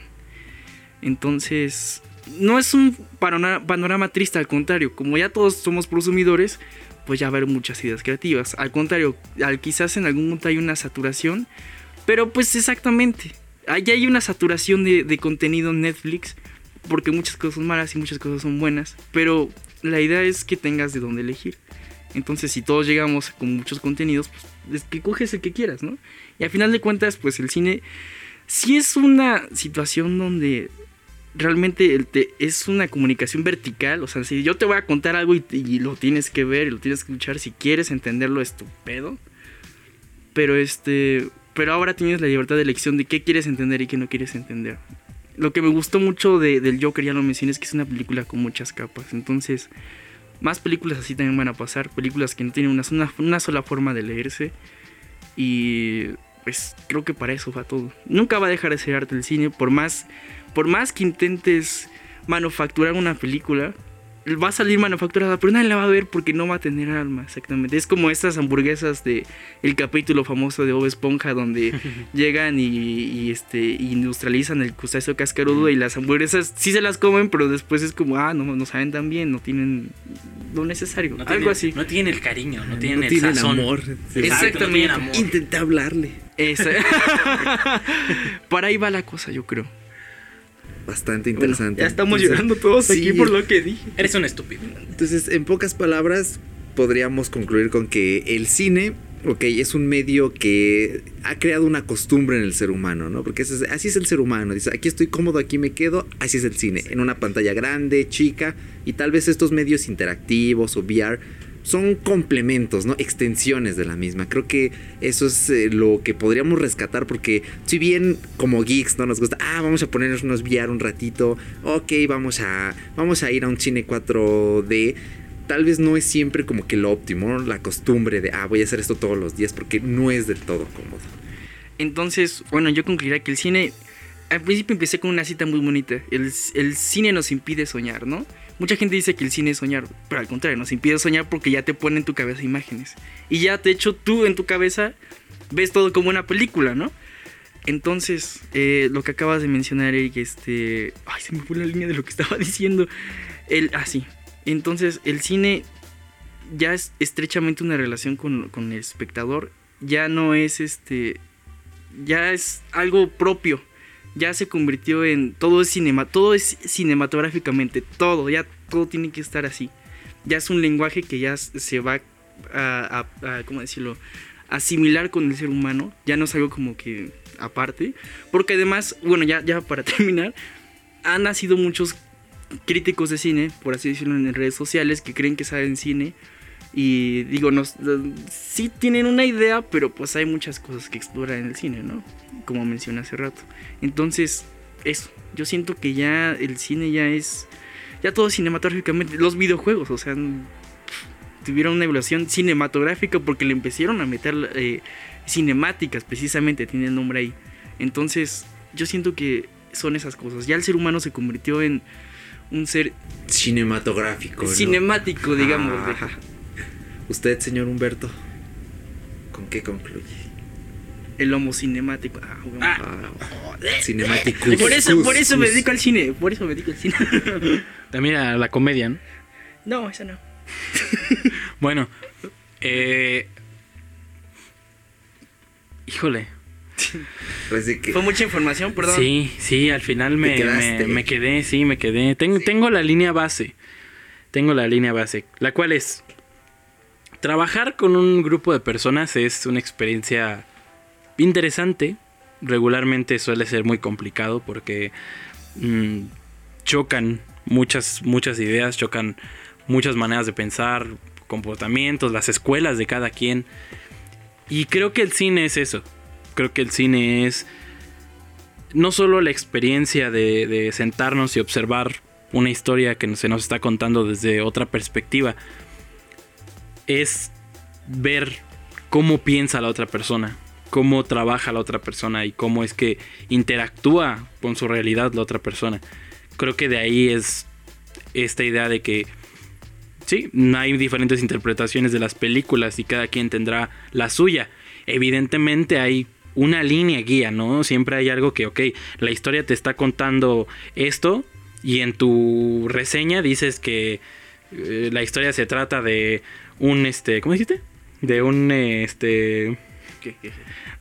Entonces, no es un panorama, triste, al contrario, como ya todos somos prosumidores, pues ya va a haber muchas ideas creativas. Al contrario, al, quizás en algún momento hay una saturación, pero pues exactamente, ya hay una saturación de, de contenido en Netflix, porque muchas cosas son malas y muchas cosas son buenas, pero la idea es que tengas de dónde elegir. Entonces, si todos llegamos con muchos contenidos, pues que coges el que quieras, ¿no? Y al final de cuentas, pues el cine sí es una situación donde realmente es una comunicación vertical. O sea, si yo te voy a contar algo y, lo tienes que ver y lo tienes que escuchar, si quieres entenderlo, estupendo. Pero este. Pero ahora tienes la libertad de elección de qué quieres entender y qué no quieres entender lo que me gustó mucho de, del Joker, ya lo mencioné, es que es una película con muchas capas. Entonces, más películas así también van a pasar. Películas que no tienen una, una, sola forma de leerse. Y pues creo que para eso va todo. Nunca va a dejar de ser arte el cine. Por más, por más que intentes manufacturar una película, va a salir manufacturada, pero nadie la va a ver porque no va a tener alma, exactamente. Es como estas hamburguesas de el capítulo famoso de Bob Esponja donde (laughs) llegan y, este industrializan el crustáceo cascarudo y las hamburguesas sí se las comen, pero después es como, ah, no, no saben tan bien, no tienen lo necesario, algo así. No tienen el cariño, no tienen el amor. Exactamente. Intenté hablarle. (laughs) (laughs) Para ahí va la cosa, yo creo bastante interesante. ya estamos llorando todos aquí por lo que dije. Eres un estúpido. Entonces, en pocas palabras, podríamos concluir con que el cine, ok, es un medio que ha creado una costumbre en el ser humano, ¿no? Porque así es el ser humano. Dice, aquí estoy cómodo, aquí me quedo. Así es el cine. En una pantalla grande, chica, y tal vez estos medios interactivos o VR son complementos, ¿no? Extensiones de la misma. Creo que eso es eh, lo que podríamos rescatar porque si bien como geeks no nos gusta, ah, vamos a ponernos VR un ratito, ok, vamos a, vamos a ir a un cine 4D. Tal vez no es siempre como que lo óptimo, la costumbre de, ah, voy a hacer esto todos los días porque no es del todo cómodo. Entonces, bueno, yo concluiría que el cine, al principio empecé con una cita muy bonita, el, el cine nos impide soñar, ¿no? Mucha gente dice que el cine es soñar, pero al contrario, nos impide soñar porque ya te pone en tu cabeza imágenes. Y ya, de hecho, tú en tu cabeza ves todo como una película, ¿no? Entonces, eh, lo que acabas de mencionar, Eric, este... Ay, se me fue la línea de lo que estaba (laughs) diciendo. El, ah, sí. Entonces, el cine ya es estrechamente una relación con, con el espectador. Ya no es este... Ya es algo propio ya se convirtió en todo es cinema, todo es cinematográficamente, todo, ya todo tiene que estar así. Ya es un lenguaje que ya se va a, ¿cómo decirlo? asimilar con el ser humano, ya no es algo como que aparte, porque además, bueno, ya, ya para (laughs) terminar, han nacido muchos críticos de cine, por así decirlo, en redes sociales que creen que saben cine. Y digo, nos, sí tienen una idea, pero pues hay muchas cosas que explorar en el cine, ¿no? Como mencioné hace rato. Entonces, eso. Yo siento que ya el cine ya es. Ya todo cinematográficamente. Los videojuegos, o sea. Tuvieron una evolución cinematográfica porque le empezaron a meter eh, cinemáticas, precisamente, tiene el nombre ahí. Entonces, yo siento que son esas cosas. Ya el ser humano se convirtió en un ser Cinematográfico. ¿no? cinemático, digamos. Ajá. Usted, señor Humberto, ¿con qué concluye? El homo cinemático. Ah. Ah, Cinematicus. por eso, Cus, por eso me dedico al cine. Por eso me dedico al cine. (laughs) También a la comedia, ¿no? no, esa no. (laughs) Bueno, eh... Híjole. Que- Fue mucha información, perdón. Sí, sí, al final me, me, me quedé, sí, me quedé. Tengo, tengo la línea base. Tengo la línea base. La cual es. Trabajar con un grupo de personas es una experiencia interesante. Regularmente suele ser muy complicado porque mm, chocan muchas, muchas ideas, chocan muchas maneras de pensar, comportamientos, las escuelas de cada quien. Y creo que el cine es eso. Creo que el cine es no solo la experiencia de, de sentarnos y observar una historia que se nos está contando desde otra perspectiva, es ver cómo piensa la otra persona, cómo trabaja la otra persona y cómo es que interactúa con su realidad la otra persona. Creo que de ahí es esta idea de que sí, hay diferentes interpretaciones de las películas y cada quien tendrá la suya. Evidentemente hay una línea guía, ¿no? Siempre hay algo que, ok, la historia te está contando esto y en tu reseña dices que eh, la historia se trata de un, este, ¿cómo dijiste? De un, este.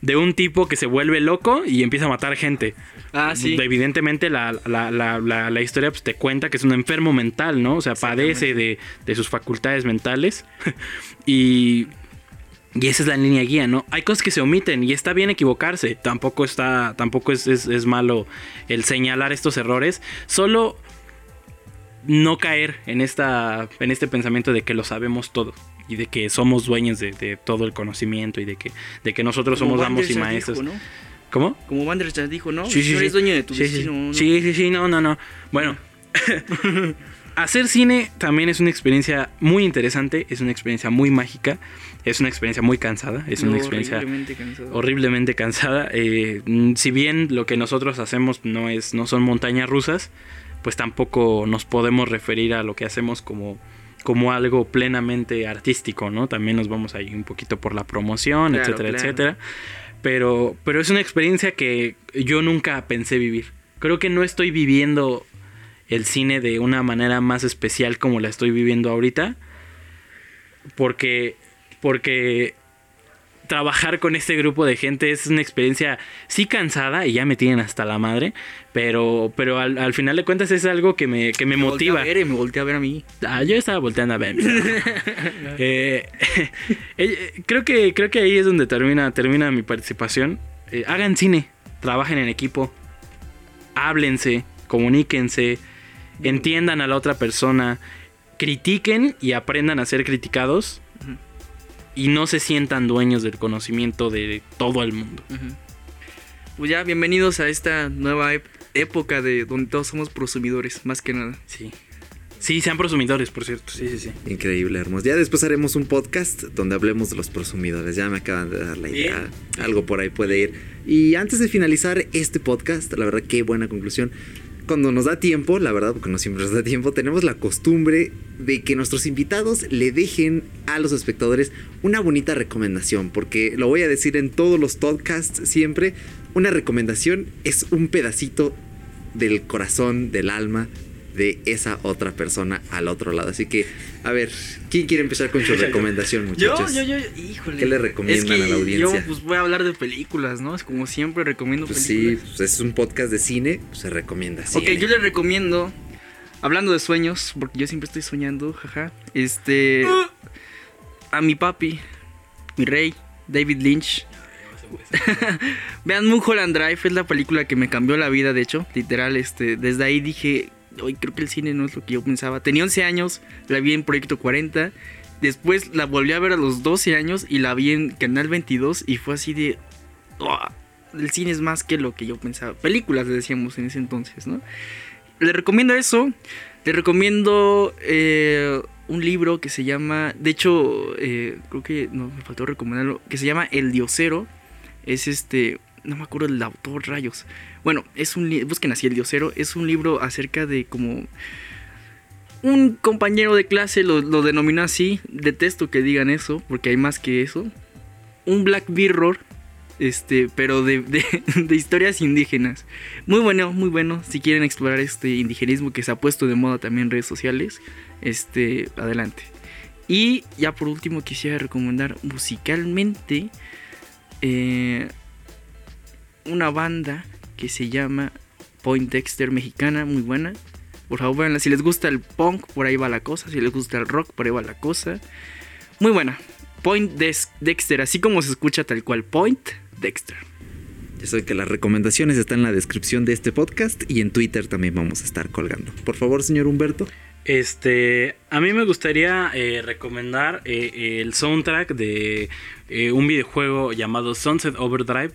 De un tipo que se vuelve loco y empieza a matar gente. Ah, sí. Evidentemente la, la- la- la- historia pues, te cuenta que es un enfermo mental, ¿no? O sea, padece de, de sus facultades mentales. (laughs) y, y esa es la línea guía, ¿no? Hay cosas que se omiten y está bien equivocarse. Tampoco está. Tampoco es, es- es malo el señalar estos errores. Solo no caer en esta. en este pensamiento de que lo sabemos todo. Y de que somos dueños de, de todo el conocimiento y de que, de que nosotros Como somos amos y maestros. dijo, ¿no? ¿Cómo? Como Bandersnatch dijo, ¿no? Sí, sí, Tú eres sí. dueño de tu Sí, sí. ¿no? Sí, sí, sí, no, no, no. Bueno, (laughs) hacer cine también es una experiencia muy interesante, es una experiencia muy mágica, es una experiencia muy cansada, es una experiencia horriblemente cansado. horriblemente cansada. Eh, mm, si bien lo que nosotros hacemos no es, no son montañas rusas, pues tampoco nos podemos referir a lo que hacemos como como algo plenamente artístico, ¿no? También nos vamos ahí un poquito por la promoción, Claro, etcétera, claro. etcétera. Pero, pero es una experiencia que yo nunca pensé vivir. Creo que no estoy viviendo el cine de una manera más especial como la estoy viviendo ahorita. Porque, porque trabajar con este grupo de gente es una experiencia sí cansada y ya me tienen hasta la madre. Pero, pero al, al final de cuentas es algo que me, que me motiva. a ver y me volteé a ver a mí. Ah, yo estaba volteando a ver. (laughs) Eh, (laughs) eh, creo, que, creo que ahí es donde termina, termina mi participación. Eh, hagan cine, trabajen en equipo, háblense, comuníquense, entiendan a la otra persona, critiquen y aprendan a ser criticados. Y no se sientan dueños del conocimiento de todo el mundo. Pues ya, bienvenidos a esta nueva época de donde todos somos prosumidores, más que nada. Sí. Sí, sean prosumidores, por cierto. Sí, sí, sí. Increíble, hermoso. Ya después haremos un podcast donde hablemos de los prosumidores. Ya me acaban de dar la idea. Algo por ahí puede ir. Y antes de finalizar este podcast, la verdad, qué buena conclusión. Cuando nos da tiempo, la verdad, porque no siempre nos da tiempo, tenemos la costumbre de que nuestros invitados le dejen a los espectadores una bonita recomendación. Porque lo voy a decir en todos los podcasts siempre. Una recomendación es un pedacito del corazón, del alma de esa otra persona al otro lado. Así que, a ver, ¿quién quiere empezar con su recomendación, Yo, muchachos? yo, yo, híjole. ¿Qué le recomiendan Es que a la audiencia? Yo, pues voy a hablar de películas, ¿no? Es como siempre recomiendo Pues sí, películas. pues es un podcast de cine, pues se recomienda. Ok, cine. yo le recomiendo, hablando de sueños, porque yo siempre estoy soñando, jaja. Este. (gasps) A mi papi, mi rey, David Lynch. (laughs) Vean Mulholland Drive, es la película que me cambió la vida, de hecho. Literal, este. Desde ahí dije, hoy creo que el cine no es lo que yo pensaba. Tenía 11 años, la vi en Proyecto 40. Después la volví a ver a los 12 años y la vi en Canal 22 y fue así de... "Oh, el cine es más que lo que yo pensaba. Películas decíamos en ese entonces, ¿no? Le recomiendo eso. Le recomiendo eh, un libro que se llama... De hecho, eh, creo que no me faltó recomendarlo. Que se llama El Diosero. Es este... No me acuerdo del autor, rayos. Bueno, es un busquen así el diosero, es un libro acerca de como un compañero de clase lo, lo denominó así, detesto que digan eso, porque hay más que eso. Un Black Mirror, este, pero de, de, (laughs) de historias indígenas. Muy bueno, muy bueno. Si quieren explorar este indigenismo que se ha puesto de moda también en redes sociales, este, adelante. Y ya por último quisiera recomendar musicalmente eh, una banda que se llama Point Dexter mexicana, muy buena. Por favor, véanla. Si les gusta el punk, por ahí va la cosa. Si les gusta el rock, por ahí va la cosa. Muy buena. Point Dex- Dexter, así como se escucha tal cual. Point Dexter. Ya saben que las recomendaciones están en la descripción de este podcast y en Twitter también vamos a estar colgando. Por favor, señor Humberto. Este, a mí me gustaría eh, recomendar eh, el soundtrack de eh, un videojuego llamado Sunset Overdrive.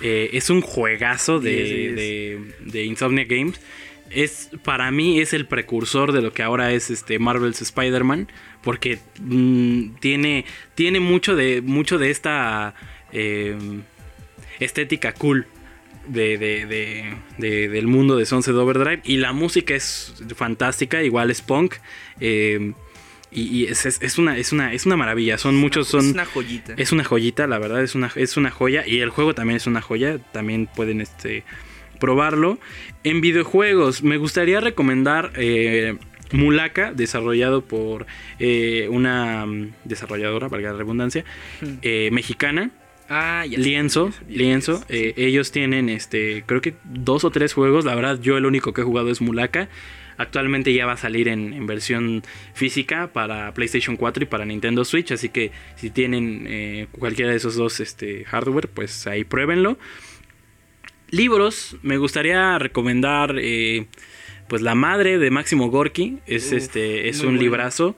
Eh, es un juegazo de, Diez, diez. de- de Insomnia Games. Es, para mí es el precursor de lo que ahora es este Marvel's Spider-Man. Porque mm, tiene, tiene mucho de, mucho de esta eh, estética cool de, de- de- de- del mundo de Sunset Overdrive. Y la música es fantástica, igual es punk. eh, y y es, es- es una, es, una, es una maravilla. Son muchos, son... Es una joyita. Es una joyita, la verdad, es una, es una joya. Y el juego también es una joya. También pueden este, probarlo. En videojuegos, me gustaría recomendar eh, Mulaka, desarrollado por eh, una desarrolladora, valga la redundancia, eh, mexicana. Ah, ya Lienzo, ya Lienzo. ya eh, ellos tienen, este, creo que dos o tres juegos. La verdad, yo el único que he jugado es Mulaka. Actualmente ya va a salir en, en versión física para PlayStation 4 y para Nintendo Switch. Así que si tienen eh, cualquiera de esos dos este, hardware, pues ahí pruébenlo. Libros, me gustaría recomendar eh, pues La Madre de Máximo Gorky. Es, Uf, este, es un bueno. librazo.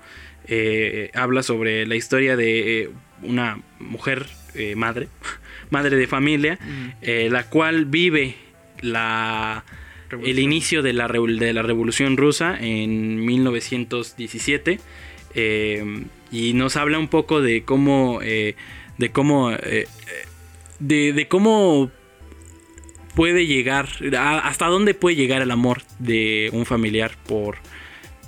Habla sobre la historia de una mujer eh, madre, madre de familia, Mm. eh, la cual vive la, el inicio de la, de la Revolución Rusa en 1917 eh, y nos habla un poco de cómo, de cómo, de, de cómo puede llegar, a- hasta dónde puede llegar el amor de un familiar por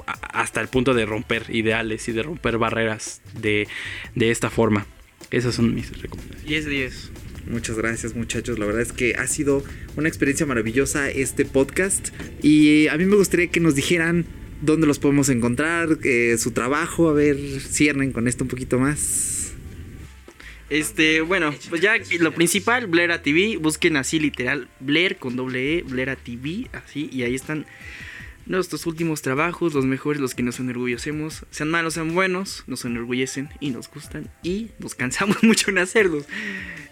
a- hasta el punto de romper ideales y de romper barreras de, de esta forma. Esas son mis recomendaciones. 10 10. Muchas gracias muchachos, la verdad es que ha sido una experiencia maravillosa este podcast y a mí me gustaría que nos dijeran dónde los podemos encontrar, eh, su trabajo, a ver, cierren con esto un poquito más. Este, bueno, pues ya lo principal, Blera TV, busquen así literal, Blair con doble E, Blera TV, así, y ahí están nuestros últimos trabajos, los mejores, los que nos enorgullecemos, sean malos, sean buenos, nos enorgullecen y nos gustan y nos cansamos (laughs) mucho en hacerlos.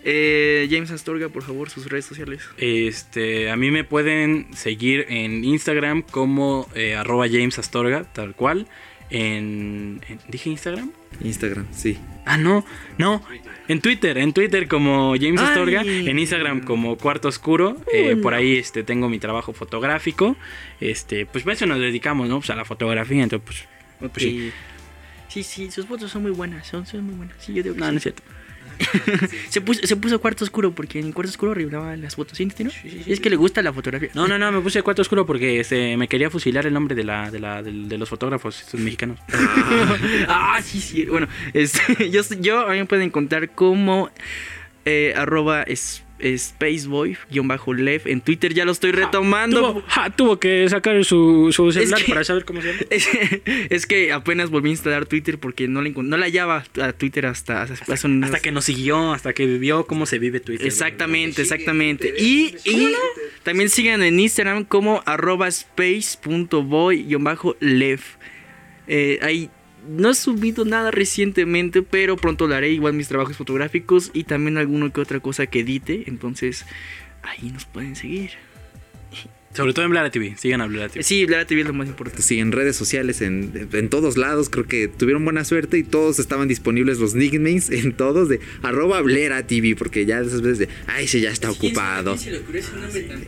Eh, James Astorga, por favor, sus redes sociales. Este, a mí me pueden seguir en Instagram como eh, arroba James Astorga, tal cual. En, en- ¿Dije Instagram? Instagram, sí. Ah, no, no. En Twitter, en Twitter como James Ay. Astorga, en Instagram como Cuarto Oscuro. eh, por ahí este, tengo mi trabajo fotográfico. Este, pues para eso nos dedicamos, ¿no? Pues a la fotografía, entonces pues, pues sí. Sí, sí, sus fotos son muy buenas, son, son muy buenas. Sí, yo digo que No, sí. no es cierto. (laughs) se, puso, se puso cuarto oscuro porque en cuarto oscuro arreglaba las fotos, ¿sí, no? Es que le gusta la fotografía. No, no, no, me puse Cuarto Oscuro porque este, me quería fusilar el nombre de, la, de, la, de los fotógrafos estos (laughs) mexicanos. ah, sí, sí. Bueno, este, (laughs) yo, yo a mí me pueden encontrar como eh, arroba es- spaceboy-lev en Twitter. Ya lo estoy retomando. Tuvo, ja, tuvo que sacar su, su celular que- para saber cómo se llama. (laughs) Es, es que apenas volví a instalar Twitter porque no, le no la hallaba a Twitter hasta, hasta, hace unos- Hasta que nos siguió, hasta que vivió cómo se vive Twitter. Exactamente, exactamente. Y, y también sigan en Instagram como arroba space.boy-lev. Eh, ahí no he subido nada recientemente, pero pronto lo haré. Igual mis trabajos fotográficos y también alguna que otra cosa que edite. Entonces, ahí nos pueden seguir. Sobre todo en Blara TV. Sigan a Blara TV. Sí, Blara TV es lo más importante. Sí, en redes sociales, en, en todos lados, creo que tuvieron buena suerte y todos estaban disponibles los nicknames en todos de arroba Blera TV, porque ya esas veces de, ay, ese ya está ocupado.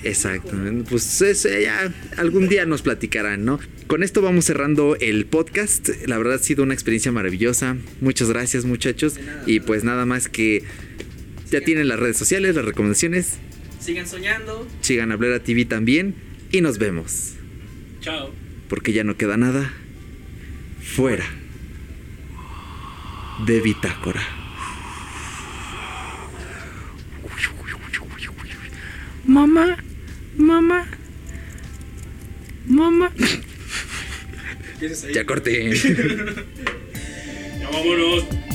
Exacto, pues ese ya algún día nos platicarán, ¿no? Con esto vamos cerrando el podcast. La verdad ha sido una experiencia maravillosa. Muchas gracias, muchachos. Y pues nada más que ya tienen las redes sociales, las recomendaciones. Sigan soñando. Sigan a Blera TV también. Y nos vemos. Chao. Porque ya no queda nada fuera de Bitácora. Mamá, mamá, mamá. Ya corté. (laughs) Ya vámonos.